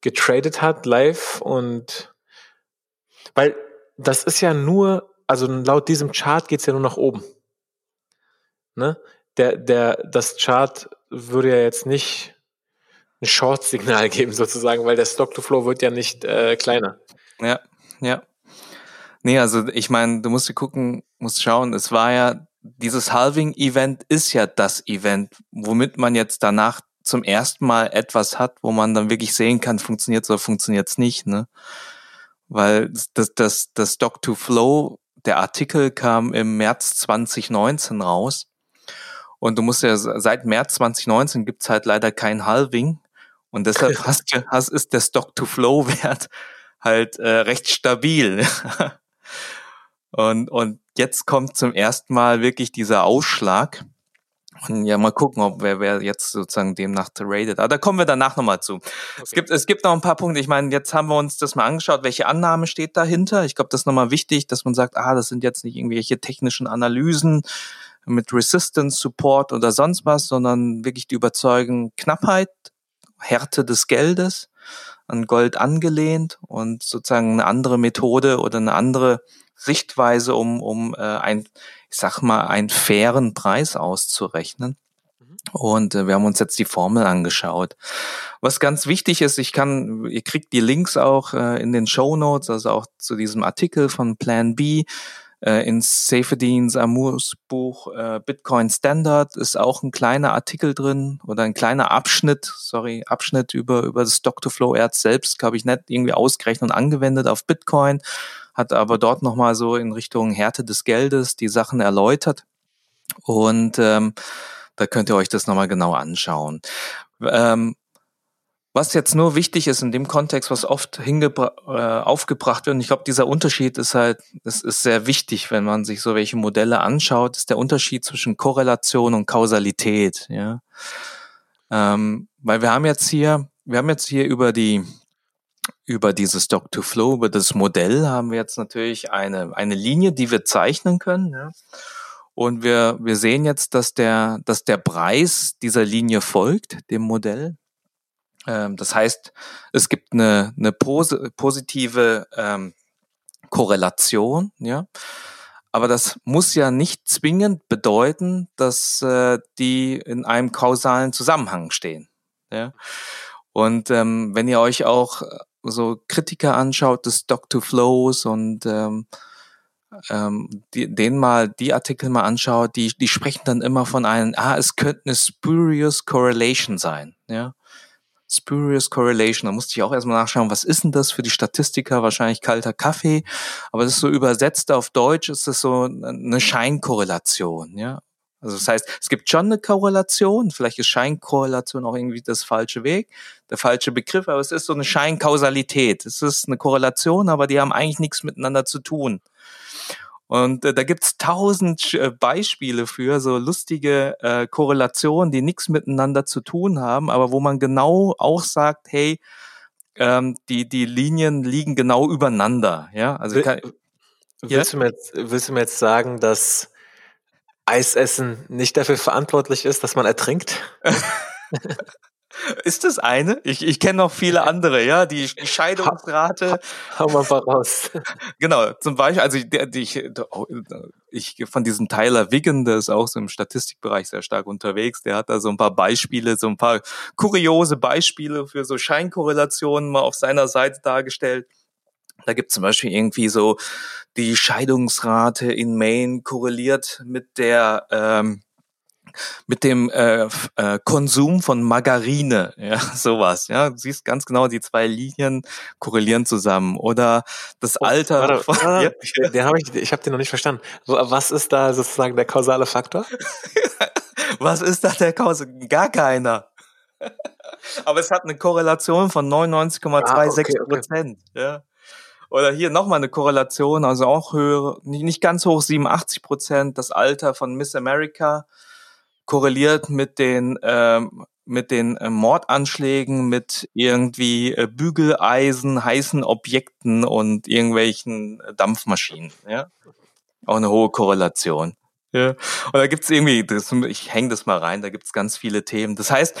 getradet hat, live und weil das ist ja nur, also laut diesem Chart geht's ja nur nach oben. Ne? Der, der, das Chart würde ja jetzt nicht ein Short-Signal *laughs* geben sozusagen, weil der Stock-to-Flow wird ja nicht äh, kleiner. Ja, ja. Nee, also ich meine, du musst dir gucken, musst schauen, es war ja, dieses Halving-Event ist ja das Event, womit man jetzt danach zum ersten Mal etwas hat, wo man dann wirklich sehen kann, funktioniert oder funktioniert es nicht, ne? Weil das, das, das Stock to Flow, der Artikel kam im März 2019 raus. Und du musst ja seit März 2019 gibt's halt leider kein Halving. Und deshalb hast, hast, ist der Stock-to-Flow-Wert *laughs* halt äh, recht stabil. *laughs* und, und jetzt kommt zum ersten Mal wirklich dieser Ausschlag. Und ja, mal gucken, ob wer, wer jetzt sozusagen demnach tradet. Aber da kommen wir danach nochmal zu. Okay. Es, gibt, es gibt noch ein paar Punkte. Ich meine, jetzt haben wir uns das mal angeschaut, welche Annahme steht dahinter. Ich glaube, das ist nochmal wichtig, dass man sagt, ah, das sind jetzt nicht irgendwelche technischen Analysen mit Resistance, Support oder sonst was, sondern wirklich die Überzeugung, Knappheit, Härte des Geldes, an Gold angelehnt und sozusagen eine andere Methode oder eine andere Sichtweise, um, um äh, ein, ich sag mal, einen fairen Preis auszurechnen. Mhm. Und äh, wir haben uns jetzt die Formel angeschaut. Was ganz wichtig ist, ich kann, ihr kriegt die Links auch äh, in den Show Notes, also auch zu diesem Artikel von Plan B. Äh, in Seyfedins Amurs Buch äh, Bitcoin Standard ist auch ein kleiner Artikel drin oder ein kleiner Abschnitt, sorry, Abschnitt über, über das Dr. Flow. Er hat selbst, glaube ich, nicht irgendwie ausgerechnet und angewendet auf Bitcoin, hat aber dort nochmal so in Richtung Härte des Geldes die Sachen erläutert. Und ähm, da könnt ihr euch das nochmal genau anschauen. Ähm, was jetzt nur wichtig ist in dem Kontext, was oft äh, aufgebracht wird, und ich glaube, dieser Unterschied ist halt, es ist sehr wichtig, wenn man sich so welche Modelle anschaut, ist der Unterschied zwischen Korrelation und Kausalität. Ja, ähm, weil wir haben jetzt hier, wir haben jetzt hier über die über dieses Stock-to-Flow, über das Modell haben wir jetzt natürlich eine eine Linie, die wir zeichnen können. Ja? Und wir wir sehen jetzt, dass der dass der Preis dieser Linie folgt dem Modell. Ähm, das heißt, es gibt eine, eine pos positive ähm, Korrelation, ja. Aber das muss ja nicht zwingend bedeuten, dass äh, die in einem kausalen Zusammenhang stehen. Ja? Und ähm, wenn ihr euch auch so Kritiker anschaut des Dr. Flows und ähm, ähm, die, denen mal die Artikel mal anschaut, die, die sprechen dann immer von einem, ah, es könnte eine spurious correlation sein. Ja? Spurious Correlation. Da musste ich auch erstmal nachschauen, was ist denn das für die Statistiker? Wahrscheinlich kalter Kaffee. Aber das ist so übersetzt auf Deutsch, ist das so eine Scheinkorrelation, ja. Also das heißt, es gibt schon eine Korrelation, vielleicht ist Scheinkorrelation auch irgendwie das falsche Weg, der falsche Begriff, aber es ist so eine Scheinkausalität. Es ist eine Korrelation, aber die haben eigentlich nichts miteinander zu tun. Und äh, da gibt's tausend äh, Beispiele für so lustige äh, Korrelationen, die nichts miteinander zu tun haben, aber wo man genau auch sagt, hey, ähm, die, die Linien liegen genau übereinander. Ja, also kann, willst, ja? Du mir jetzt, willst du mir jetzt sagen, dass Eisessen nicht dafür verantwortlich ist, dass man ertrinkt? *laughs* Ist das eine? Ich, ich kenne noch viele andere, ja. Die, die Scheidungsrate. Hau mal voraus. *laughs* Genau, zum Beispiel, also ich, ich, ich von diesem Tyler Wiggin, der ist auch so im Statistikbereich sehr stark unterwegs, der hat da so ein paar Beispiele, so ein paar kuriose Beispiele für so Scheinkorrelationen mal auf seiner Seite dargestellt. Da gibt zum Beispiel irgendwie so die Scheidungsrate in Maine korreliert mit der ähm, mit dem äh, äh, Konsum von Margarine, ja, *laughs* sowas. Ja, du siehst ganz genau, die zwei Linien korrelieren zusammen. Oder das oh, Alter. Warte, von, ja. den hab ich, ich habe den noch nicht verstanden. Was ist da sozusagen der kausale Faktor? *laughs* Was ist da der kausale? Gar keiner. *laughs* Aber es hat eine Korrelation von 99,26 ah, okay, Prozent. Okay. Ja. Oder hier nochmal eine Korrelation, also auch höhere, nicht, ganz hoch, 87 Prozent, das Alter von Miss America korreliert mit den ähm, mit den äh, Mordanschlägen, mit irgendwie äh, Bügeleisen, heißen Objekten und irgendwelchen äh, Dampfmaschinen. Ja, auch eine hohe Korrelation. Ja, und da gibt's irgendwie, das, ich hänge das mal rein, da gibt's ganz viele Themen. Das heißt,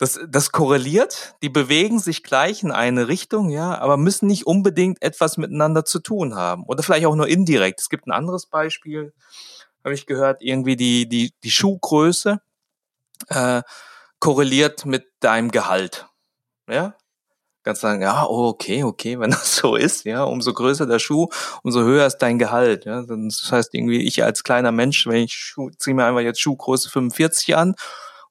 das, das korreliert, die bewegen sich gleich in eine Richtung, ja, aber müssen nicht unbedingt etwas miteinander zu tun haben. Oder vielleicht auch nur indirekt. Es gibt ein anderes Beispiel, habe ich gehört, irgendwie die, die, die Schuhgröße äh, korreliert mit deinem Gehalt. Ja, kannst sagen, ja, oh, okay, okay, *laughs* wenn das so ist, ja, umso größer der Schuh, umso höher ist dein Gehalt. Ja, das heißt irgendwie, ich als kleiner Mensch, wenn ich Schuh, ziehe mir einfach jetzt Schuhgröße 45 an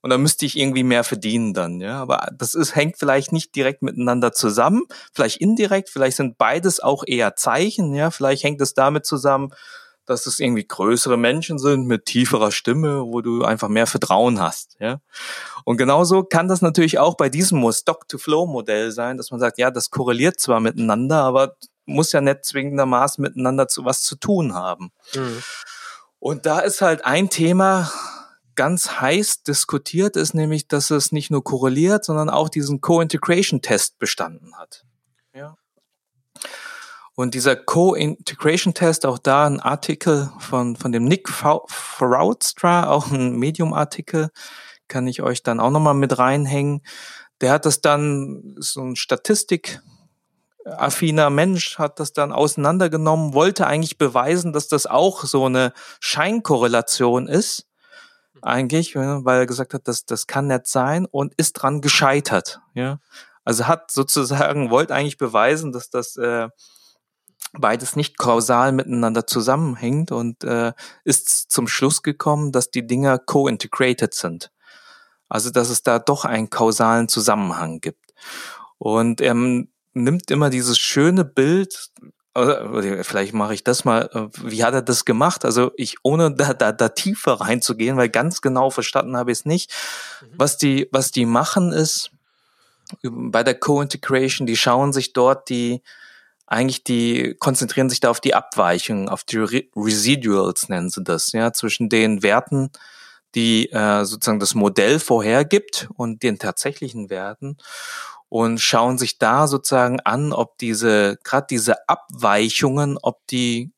und dann müsste ich irgendwie mehr verdienen dann, ja. Aber das ist, hängt vielleicht nicht direkt miteinander zusammen, vielleicht indirekt, vielleicht sind beides auch eher Zeichen, ja. Vielleicht hängt es damit zusammen, dass es irgendwie größere Menschen sind mit tieferer Stimme, wo du einfach mehr Vertrauen hast, ja. Und genauso kann das natürlich auch bei diesem Stock-to-Flow-Modell sein, dass man sagt, ja, das korreliert zwar miteinander, aber muss ja nicht zwingendermaßen miteinander zu was zu tun haben. Mhm. Und da ist halt ein Thema, ganz heiß diskutiert ist, nämlich, dass es nicht nur korreliert, sondern auch diesen Co-Integration-Test bestanden hat. Ja. Und dieser Co-Integration-Test, auch da ein Artikel von, von dem Nick Fraudstra, auch ein Medium-Artikel, kann ich euch dann auch nochmal mit reinhängen. Der hat das dann, so ein Statistik, affiner Mensch hat das dann auseinandergenommen, wollte eigentlich beweisen, dass das auch so eine Scheinkorrelation ist eigentlich, weil er gesagt hat, das, das kann nicht sein und ist dran gescheitert. Ja, also hat sozusagen *laughs* wollte eigentlich beweisen, dass das äh, beides nicht kausal miteinander zusammenhängt und äh, ist zum Schluss gekommen, dass die Dinger co-integrated sind. Also dass es da doch einen kausalen Zusammenhang gibt. Und er nimmt immer dieses schöne Bild, vielleicht mache ich das mal. Äh, wie hat er das gemacht? Also ich, ohne da, da, da tiefer reinzugehen, weil ganz genau verstanden habe ich es nicht. Mhm. Was die, was die machen ist, bei der Co-Integration, die schauen sich dort die, eigentlich die, konzentrieren sich da auf die Abweichungen, auf die Re Residuals nennen sie das, ja, zwischen den Werten, die äh, sozusagen das Modell vorhergibt und den tatsächlichen Werten und schauen sich da sozusagen an, ob diese, gerade diese Abweichungen, ob die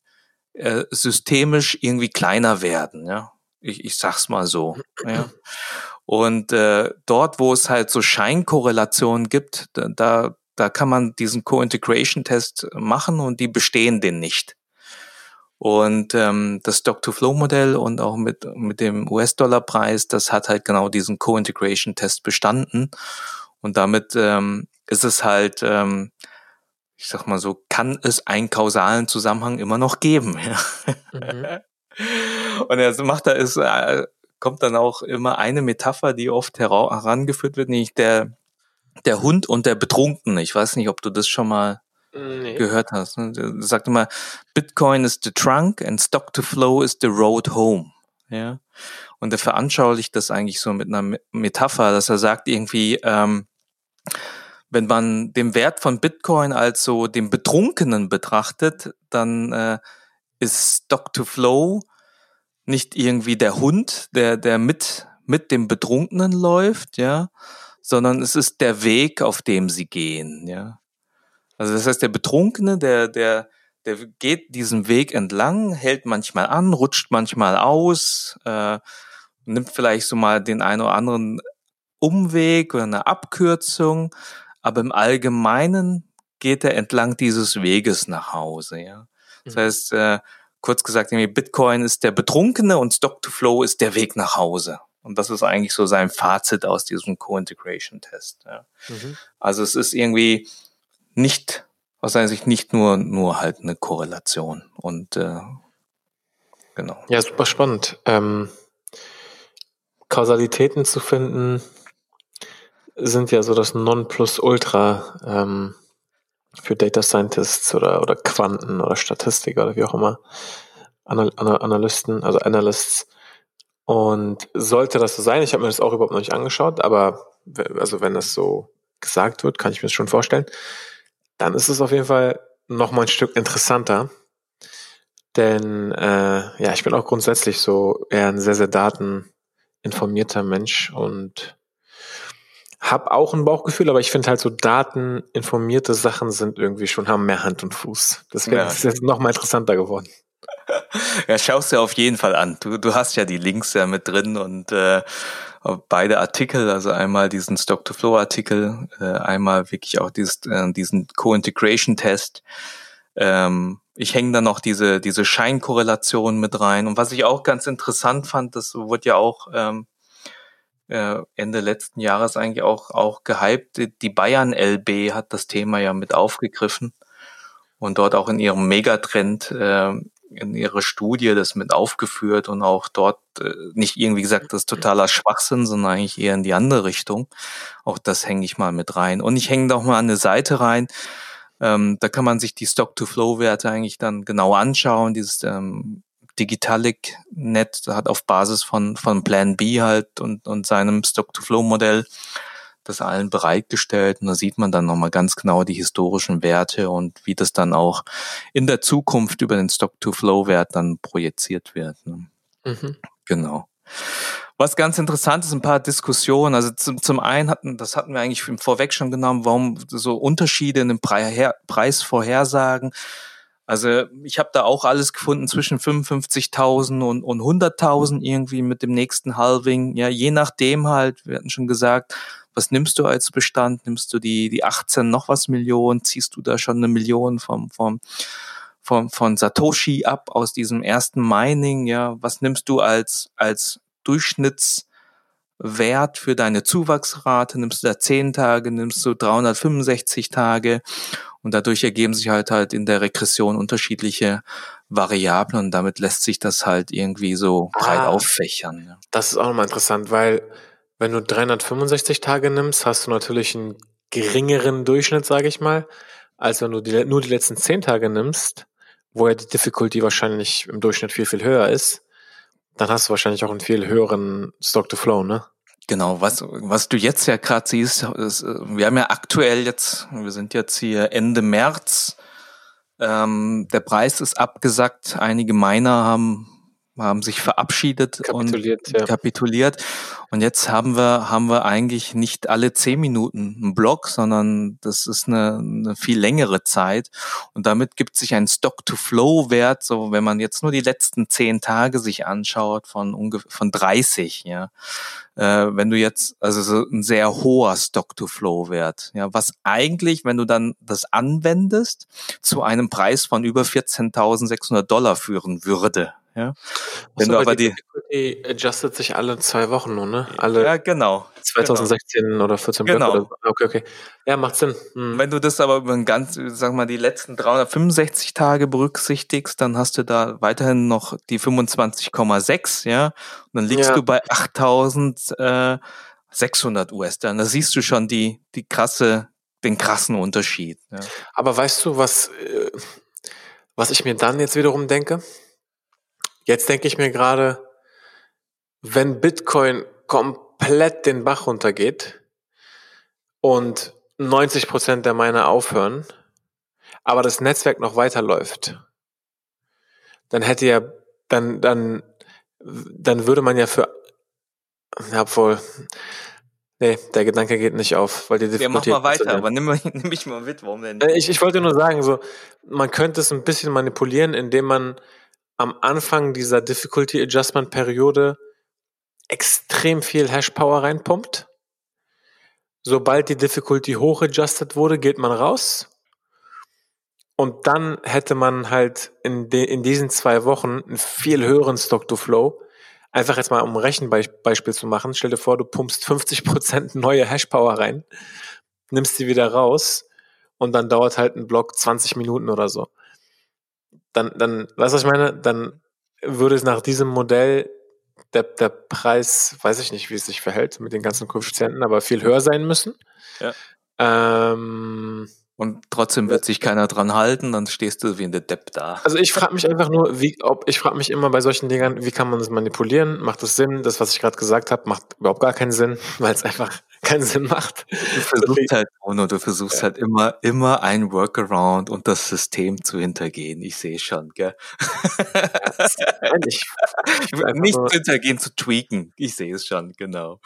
äh, systemisch irgendwie kleiner werden, ja. Ich, ich sag's mal so. Ja. Und äh, dort, wo es halt so Scheinkorrelationen gibt, da, da kann man diesen Co-Integration-Test machen und die bestehen den nicht. Und ähm, das Stock-to-Flow-Modell und auch mit, mit dem US-Dollar-Preis, das hat halt genau diesen Co-Integration-Test bestanden. Und damit ähm, ist es halt, ähm, ich sag mal so, kann es einen kausalen Zusammenhang immer noch geben. *laughs* Mhm. Und er macht da ist, äh, kommt dann auch immer eine Metapher, die oft herangeführt wird, nämlich der, der Hund und der Betrunkene. Ich weiß nicht, ob du das schon mal nee. gehört hast. Er sagt immer, Bitcoin is the trunk and stock to flow is the road home. Ja. Und er veranschaulicht das eigentlich so mit einer Metapher, dass er sagt irgendwie, ähm, wenn man den Wert von Bitcoin als so den Betrunkenen betrachtet, dann äh, ist to Flow nicht irgendwie der Hund, der, der mit, mit dem Betrunkenen läuft, ja, sondern es ist der Weg, auf dem sie gehen, ja. Also das heißt, der Betrunkene, der, der, der geht diesen Weg entlang, hält manchmal an, rutscht manchmal aus, äh, nimmt vielleicht so mal den einen oder anderen Umweg oder eine Abkürzung, aber im Allgemeinen geht er entlang dieses Weges nach Hause. Ja? Das mhm. heißt, äh, kurz gesagt, Bitcoin ist der Betrunkene und Stock to Flow ist der Weg nach Hause. Und das ist eigentlich so sein Fazit aus diesem Co-Integration-Test. Ja. Mhm. Also es ist irgendwie nicht, aus seiner Sicht nicht nur, nur halt eine Korrelation. Und äh, genau. Ja, super spannend. Ähm, Kausalitäten zu finden, sind ja so das Nonplusultra ähm, für Data Scientists oder, oder Quanten oder Statistiker oder wie auch immer, Anal Analysten, also Analysts. Und sollte das so sein, ich habe mir das auch überhaupt noch nicht angeschaut, aber also wenn das so gesagt wird, kann ich mir das schon vorstellen, dann ist es auf jeden Fall noch mal ein Stück interessanter. Denn äh, ja, ich bin auch grundsätzlich so eher ein sehr, sehr dateninformierter Mensch und hab auch ein Bauchgefühl, aber ich finde halt so dateninformierte Sachen sind irgendwie schon, haben mehr Hand und Fuß. Deswegen ja. ist es jetzt noch mal interessanter geworden. *laughs* Ja, schaust dir auf jeden Fall an. Du, du hast ja die Links ja mit drin und äh, beide Artikel, also einmal diesen Stock-to-Flow-Artikel, äh, einmal wirklich auch dieses, äh, diesen Co-Integration-Test. Ähm, ich hänge da noch diese, diese Scheinkorrelation mit rein. Und was ich auch ganz interessant fand, das wurde ja auch ähm, äh, Ende letzten Jahres eigentlich auch, auch gehypt. Die Bayern LB hat das Thema ja mit aufgegriffen und dort auch in ihrem Megatrend äh, in ihrer Studie das mit aufgeführt und auch dort äh, nicht irgendwie gesagt, das ist totaler Schwachsinn, sondern eigentlich eher in die andere Richtung. Auch das hänge ich mal mit rein. Und ich hänge doch mal eine Seite rein. Ähm, da kann man sich die Stock-to-Flow-Werte eigentlich dann genau anschauen. Dieses ähm, Digitalic Net hat auf Basis von, von Plan B halt und, und seinem Stock-to-Flow-Modell das allen bereitgestellt und da sieht man dann nochmal ganz genau die historischen Werte und wie das dann auch in der Zukunft über den Stock-to-Flow-Wert dann projiziert wird. Ne? Mhm. Genau. Was ganz interessant ist, ein paar Diskussionen. Also zum, zum einen hatten, das hatten wir eigentlich vorweg schon genommen, warum so Unterschiede in den Preisvorhersagen. Also ich habe da auch alles gefunden zwischen 55.000 und, und 100.000 irgendwie mit dem nächsten Halving. Ja, je nachdem halt, wir hatten schon gesagt, was nimmst du als Bestand? Nimmst du die, die 18 noch was Millionen? Ziehst du da schon eine Million vom, vom, vom, von Satoshi ab aus diesem ersten Mining? Ja, was nimmst du als, als Durchschnittswert für deine Zuwachsrate? Nimmst du da 10 Tage? Nimmst du 365 Tage? Und dadurch ergeben sich halt halt in der Regression unterschiedliche Variablen und damit lässt sich das halt irgendwie so breit ah, auffächern. Ja. Das ist auch nochmal interessant, weil wenn du 365 Tage nimmst, hast du natürlich einen geringeren Durchschnitt, sage ich mal, als wenn du die, nur die letzten 10 Tage nimmst, wo ja die Difficulty wahrscheinlich im Durchschnitt viel, viel höher ist. Dann hast du wahrscheinlich auch einen viel höheren Stock-to-Flow, ne? Genau, was, was du jetzt ja gerade siehst, ist, wir haben ja aktuell jetzt, wir sind jetzt hier Ende März, ähm, der Preis ist abgesackt, einige Miner haben haben sich verabschiedet kapituliert, und ja. kapituliert. Und jetzt haben wir, haben wir eigentlich nicht alle zehn Minuten einen Block, sondern das ist eine, eine viel längere Zeit. Und damit gibt sich ein Stock-to-Flow-Wert, so wenn man jetzt nur die letzten zehn Tage sich anschaut, von ungefähr, von 30, ja. Äh, wenn du jetzt, also so ein sehr hoher Stock-to-Flow-Wert, ja, was eigentlich, wenn du dann das anwendest, zu einem Preis von über 14.600 Dollar führen würde, ja. Wenn so, du aber die, die adjustet sich alle zwei Wochen nur, ne? Alle ja, genau. 2016 genau. oder 14 genau. Oder, okay, okay. Ja, macht Sinn. Hm. Wenn du das aber über ein ganz, sag mal, die letzten 365 Tage berücksichtigst, dann hast du da weiterhin noch die 25,6, ja? Und dann liegst ja. du bei 8600 US-Dollar. Da siehst du schon die, die krasse, den krassen Unterschied. Ja. Aber weißt du, was, äh, was ich mir dann jetzt wiederum denke? Jetzt denke ich mir gerade, wenn Bitcoin komplett den Bach runtergeht und 90 Prozent der Miner aufhören, aber das Netzwerk noch weiterläuft, dann hätte ja, dann, dann, dann würde man ja für, ja, obwohl, nee, der Gedanke geht nicht auf, weil die Ja, mach mal weiter, aber nimm, *laughs* nimm mich mal mit, warum denn? Ich, ich wollte nur sagen, so, man könnte es ein bisschen manipulieren, indem man am Anfang dieser Difficulty Adjustment Periode extrem viel Hash Power reinpumpt. Sobald die Difficulty hoch adjusted wurde, geht man raus. Und dann hätte man halt in, de, in diesen zwei Wochen einen viel höheren Stock-to-Flow. Einfach jetzt mal um ein Rechenbeispiel zu machen. Stell dir vor, du pumpst 50% *laughs* neue Hash-Power rein, nimmst sie wieder raus und dann dauert halt ein Block 20 Minuten oder so dann, dann, weißt du, was ich meine? Dann würde es nach diesem Modell der, der Preis, weiß ich nicht, wie es sich verhält mit den ganzen Koeffizienten, aber viel höher sein müssen. Ja. Ähm, und trotzdem wird sich keiner dran halten, dann stehst du wie in der Depp da. Also ich frage mich einfach nur, wie, ob ich frage mich immer bei solchen Dingern, wie kann man das manipulieren? Macht das Sinn? Das, was ich gerade gesagt habe, macht überhaupt gar keinen Sinn, *laughs* weil es einfach keinen Sinn macht. Du versuchst halt, Bruno, du versuchst ja. halt immer, immer ein Workaround und das System zu hintergehen. Ich sehe schon, gell? Ja, nicht *laughs* nicht zu hintergehen, zu tweaken. Ich sehe es schon, genau.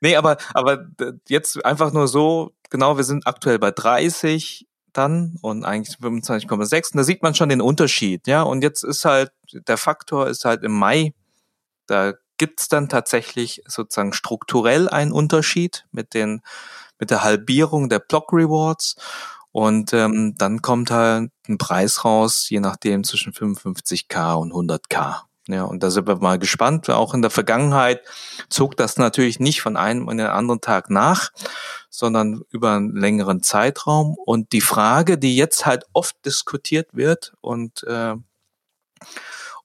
Nee, aber, aber jetzt einfach nur so, genau, wir sind aktuell bei 30 dann und eigentlich 25,6 und da sieht man schon den Unterschied, ja. Und jetzt ist halt, der Faktor ist halt im Mai, da gibt's dann tatsächlich sozusagen strukturell einen Unterschied mit den, mit der Halbierung der Block Rewards und ähm, dann kommt halt ein Preis raus, je nachdem zwischen 55k und 100k. Ja, und da sind wir mal gespannt. Auch in der Vergangenheit zog das natürlich nicht von einem in den anderen Tag nach, sondern über einen längeren Zeitraum. Und die Frage, die jetzt halt oft diskutiert wird und äh,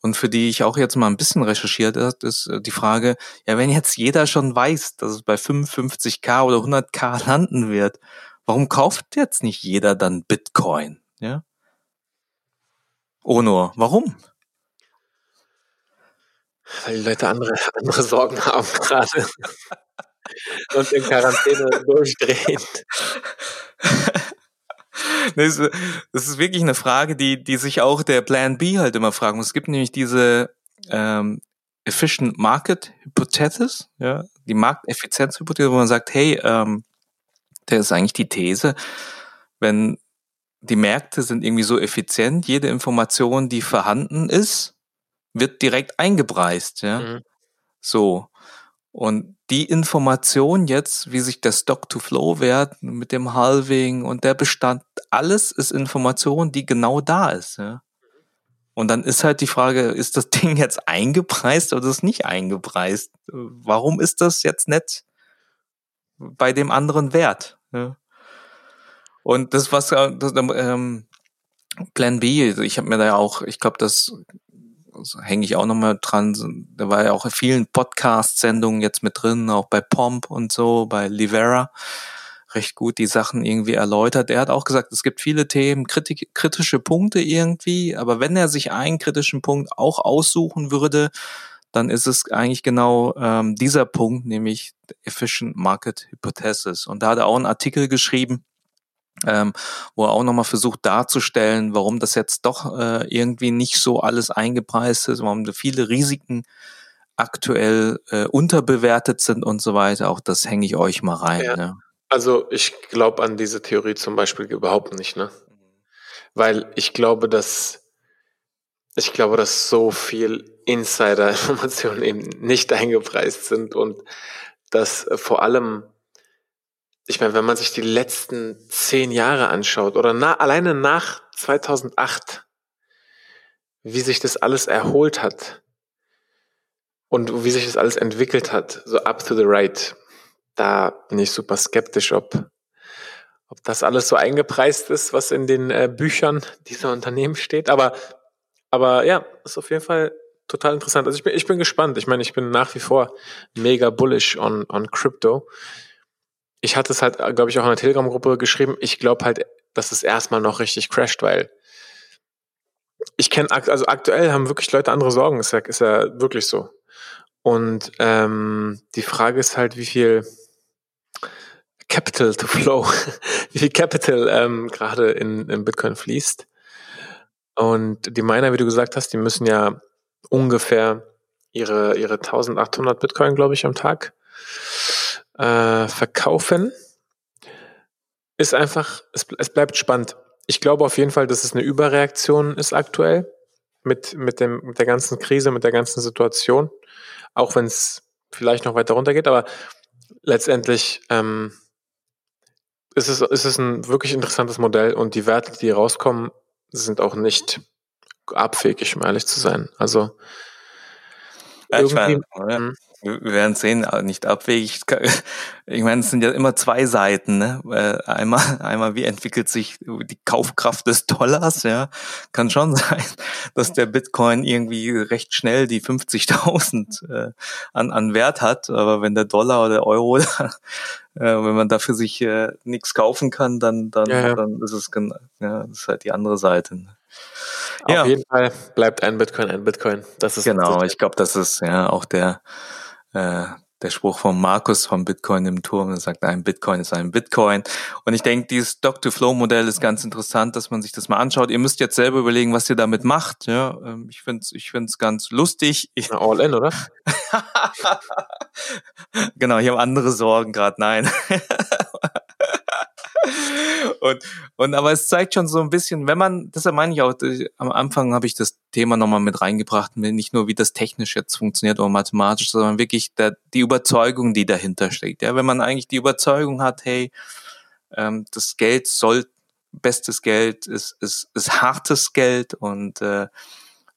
und für die ich auch jetzt mal ein bisschen recherchiert habe, ist äh, die Frage, ja, wenn jetzt jeder schon weiß, dass es bei 55k oder 100k landen wird, warum kauft jetzt nicht jeder dann Bitcoin? Ja? Onur, warum? Weil die Leute andere, *laughs* andere Sorgen haben gerade *laughs* und in Quarantäne durchdrehen. *laughs* *laughs* das, ist, wirklich eine Frage, die, die sich auch der Plan B halt immer fragen muss. Es gibt nämlich diese ähm, Efficient Market Hypothesis, ja, die Markteffizienzhypothese, wo man sagt, hey, ähm, der ist eigentlich die These, wenn die Märkte sind irgendwie so effizient, jede Information, die vorhanden ist, wird direkt eingepreist, ja. Mhm. So. Und die Information jetzt, wie sich der Stock-to-Flow-Wert mit dem Halving und der Bestand, alles ist Information, die genau da ist. Ja? Und dann ist halt die Frage, ist das *laughs* Ding jetzt eingepreist oder ist es nicht eingepreist? Warum ist das jetzt nicht bei dem anderen Wert? Ja? Und das, was das, ähm, Plan B, ich habe mir da auch, ich glaube, das also hänge ich auch nochmal dran. Da war ja auch in vielen Podcast-Sendungen jetzt mit drin, auch bei Pomp und so, bei Livera recht gut die Sachen irgendwie erläutert. Er hat auch gesagt, es gibt viele Themen, kritik, kritische Punkte irgendwie, aber wenn er sich einen kritischen Punkt auch aussuchen würde, dann ist es eigentlich genau ähm, dieser Punkt, nämlich Efficient Market Hypothesis. Und da hat er auch einen Artikel geschrieben, ähm, wo er auch nochmal versucht darzustellen, warum das jetzt doch äh, irgendwie nicht so alles eingepreist ist, warum viele Risiken aktuell äh, unterbewertet sind und so weiter. Auch das hänge ich euch mal rein. Ja. Ne? Also ich glaube an diese Theorie zum Beispiel überhaupt nicht, ne? Weil ich glaube, dass ich glaube, dass so viel Insider-Informationen *laughs* eben nicht eingepreist sind und dass vor allem ich meine, wenn man sich die letzten zehn Jahre anschaut oder na, alleine nach 2008, wie sich das alles erholt hat und wie sich das alles entwickelt hat, so up to the right, da bin ich super skeptisch, ob, ob das alles so eingepreist ist, was in den äh, Büchern dieser Unternehmen steht. Aber, aber ja, ist auf jeden Fall total interessant. Also ich bin, ich bin gespannt. Ich meine, ich bin nach wie vor mega bullish on, on Crypto ich hatte es halt, glaube ich, auch in der Telegram-Gruppe geschrieben. Ich glaube halt, dass es erstmal noch richtig crasht, weil ich kenne, also aktuell haben wirklich Leute andere Sorgen, ist ja, ist ja wirklich so. Und ähm, die Frage ist halt, wie viel Capital to flow, *laughs* wie viel Capital ähm, gerade in, in Bitcoin fließt. Und die Miner, wie du gesagt hast, die müssen ja ungefähr ihre, ihre 1800 Bitcoin, glaube ich, am Tag äh, verkaufen, ist einfach, es, es bleibt spannend. Ich glaube auf jeden Fall, dass es eine Überreaktion ist aktuell mit, mit, dem, mit der ganzen Krise, mit der ganzen Situation, auch wenn es vielleicht noch weiter runtergeht, aber letztendlich ähm, ist, es, ist es ein wirklich interessantes Modell und die Werte, die rauskommen, sind auch nicht abwegig, um ehrlich zu sein. Also ja, irgendwie, meine. Hm wir werden sehen, nicht abwegig. Ich meine, es sind ja immer zwei Seiten. Ne? Einmal, einmal, wie entwickelt sich die Kaufkraft des Dollars? Ja, kann schon *laughs* sein, dass der Bitcoin irgendwie recht schnell die 50.000 äh, an, an Wert hat. Aber wenn der Dollar oder der Euro, *laughs* äh, wenn man dafür sich äh, nichts kaufen kann, dann, dann, ja, ja. dann ist es ja, das ist halt die andere Seite. Ne? Auf jeden Fall bleibt ein Bitcoin ein Bitcoin. Das ist genau. Ich glaube, das ist ja auch der äh, der Spruch von Markus vom Bitcoin im Turm, der sagt, ein Bitcoin ist ein Bitcoin. Und ich denke, dieses Stock-to-Flow-Modell ist ganz interessant, dass man sich das mal anschaut. Ihr müsst jetzt selber überlegen, was ihr damit macht. Ja, ähm, ich finde es ich find's ganz lustig. Na, all in, oder? *laughs* genau, ich habe andere Sorgen gerade. Nein. *laughs* *laughs* und, und aber es zeigt schon so ein bisschen, wenn man, deshalb meine ich auch, am Anfang habe ich das Thema nochmal mit reingebracht, nicht nur wie das technisch jetzt funktioniert oder mathematisch, sondern wirklich der, die Überzeugung, die dahinter steckt. Ja, wenn man eigentlich die Überzeugung hat, hey, ähm, das Geld soll, bestes Geld ist, ist, ist hartes Geld und äh,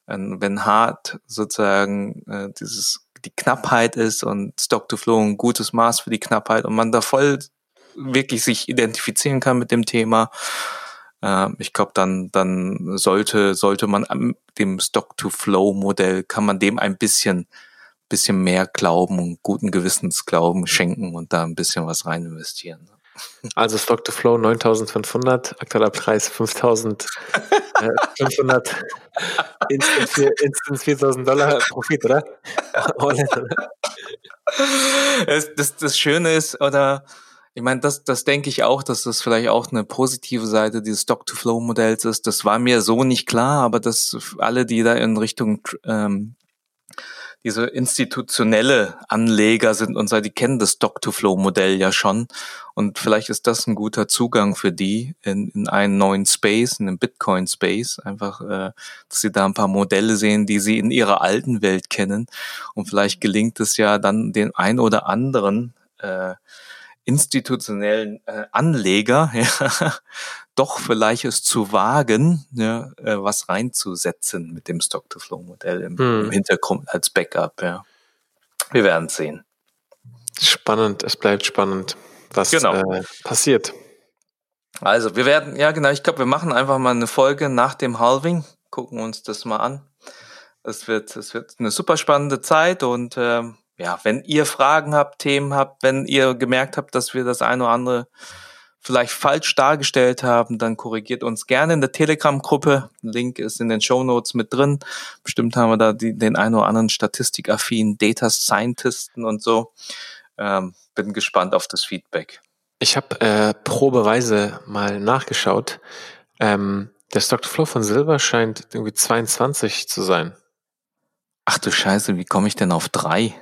wenn hart sozusagen äh, dieses die Knappheit ist und Stock to Flow ein gutes Maß für die Knappheit und man da voll wirklich sich identifizieren kann mit dem Thema, äh, ich glaube, dann, dann sollte, sollte man am dem Stock-to-Flow-Modell, kann man dem ein bisschen, bisschen mehr Glauben und guten Gewissens Glauben schenken und da ein bisschen was rein investieren. Also Stock to Flow 9500, aktueller Preis 5500, äh, *laughs* instant, instant 4000 Dollar Profit, oder? *laughs* das, das, das Schöne ist, oder ich meine, das, das denke ich auch, dass das vielleicht auch eine positive Seite dieses Stock-to-Flow-Modells ist. Das war mir so nicht klar, aber dass alle, die da in Richtung ähm, diese institutionelle Anleger sind und die kennen das Stock-to-Flow-Modell ja schon. Und vielleicht ist das ein guter Zugang für die in, in einen neuen Space, in den Bitcoin-Space. Einfach, äh, dass sie da ein paar Modelle sehen, die sie in ihrer alten Welt kennen. Und vielleicht gelingt es ja dann den ein oder anderen äh, institutionellen äh, Anleger *laughs* ja, doch vielleicht es zu wagen, ja, äh, was reinzusetzen mit dem Stock-to-Flow-Modell im, hm. im, Hintergrund als Backup. Ja. Wir werden sehen. Spannend, es bleibt spannend, was genau. äh, passiert. Also, wir werden, ja genau, ich glaube, wir machen einfach mal eine Folge nach dem Halving, gucken uns das mal an. Es wird, es wird eine super spannende Zeit und äh, ja, wenn ihr Fragen habt, Themen habt, wenn ihr gemerkt habt, dass wir das eine oder andere vielleicht falsch dargestellt haben, dann korrigiert uns gerne in der Telegram-Gruppe. Link ist in den Show Notes mit drin. Bestimmt haben wir da die, den einen oder anderen statistikaffinen Data Scientisten und so. Ähm, bin gespannt auf das Feedback. Ich habe äh, probeweise mal nachgeschaut. Ähm, der Stock Flow von Silber scheint irgendwie 22 zu sein. Ach du Scheiße, wie komme ich denn auf drei?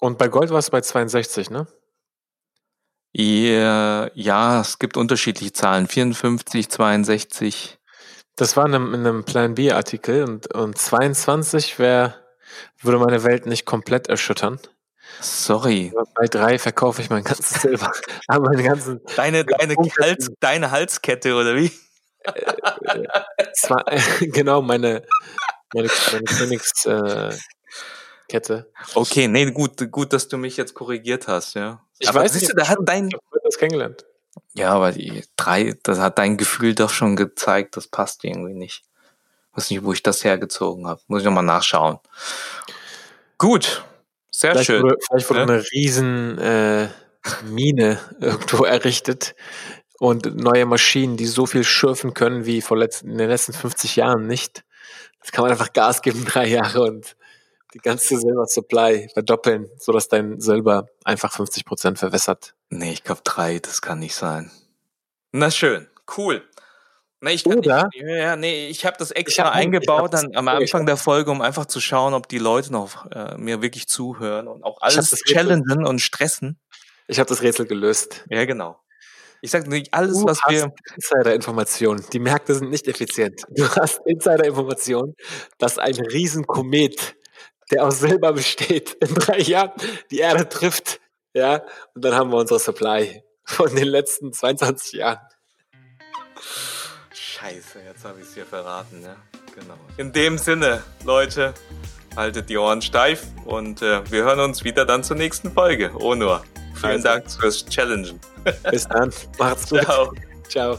Und bei Gold war es bei 62, ne? Ja, ja, es gibt unterschiedliche Zahlen. 54, 62. Das war in einem, in einem Plan B-Artikel und, und 22 wäre, würde meine Welt nicht komplett erschüttern. Sorry. Bei drei verkaufe ich mein ganzes Silber. *laughs* Meine ganzen deine, deine, Hals, deine Halskette oder wie? Äh, äh, zwar, *laughs* genau, meine, meine, meine Königs, äh, Kette. Okay, nee, gut, gut, dass du mich jetzt korrigiert hast, ja. Ich aber weiß nicht, da hat dein das kennengelernt. Ja, aber die drei, das hat dein Gefühl doch schon gezeigt, das passt irgendwie nicht. Ich weiß nicht, wo ich das hergezogen habe. Muss ich nochmal nachschauen. Gut, sehr vielleicht schön. Wurde, vielleicht wurde ja? eine riesen äh, Mine *laughs* irgendwo errichtet und neue Maschinen, die so viel schürfen können wie vor letzten, in den letzten 50 Jahren nicht. Das kann man einfach Gas geben, drei Jahre und die ganze Silber-Supply verdoppeln, sodass dein Silber einfach 50 Prozent verwässert. Nee, ich glaube drei, das kann nicht sein. Na schön, cool. Nee, ich Oder? Nicht, ja, nee, ich habe das extra hab, eingebaut dann am Anfang der Folge, um einfach zu schauen, ob die Leute noch äh, mir wirklich zuhören und auch alles challengen und stressen. Ich habe das Rätsel gelöst. Ja, genau. Ich sage nicht alles, du was wir. Insider-Informationen. Die Märkte sind nicht effizient. Du hast Insider-Informationen, dass ein Riesenkomet der aus Silber besteht, in drei Jahren die Erde trifft. Ja, und dann haben wir unsere Supply von den letzten 22 Jahren. Scheiße, jetzt habe ich es hier verraten, ja. Genau. In dem Sinne, Leute, haltet die Ohren steif und äh, wir hören uns wieder dann zur nächsten Folge. Oh nur. Vielen also. Dank fürs Challengen. Bis dann. *laughs* Macht's gut. Ciao. Ciao.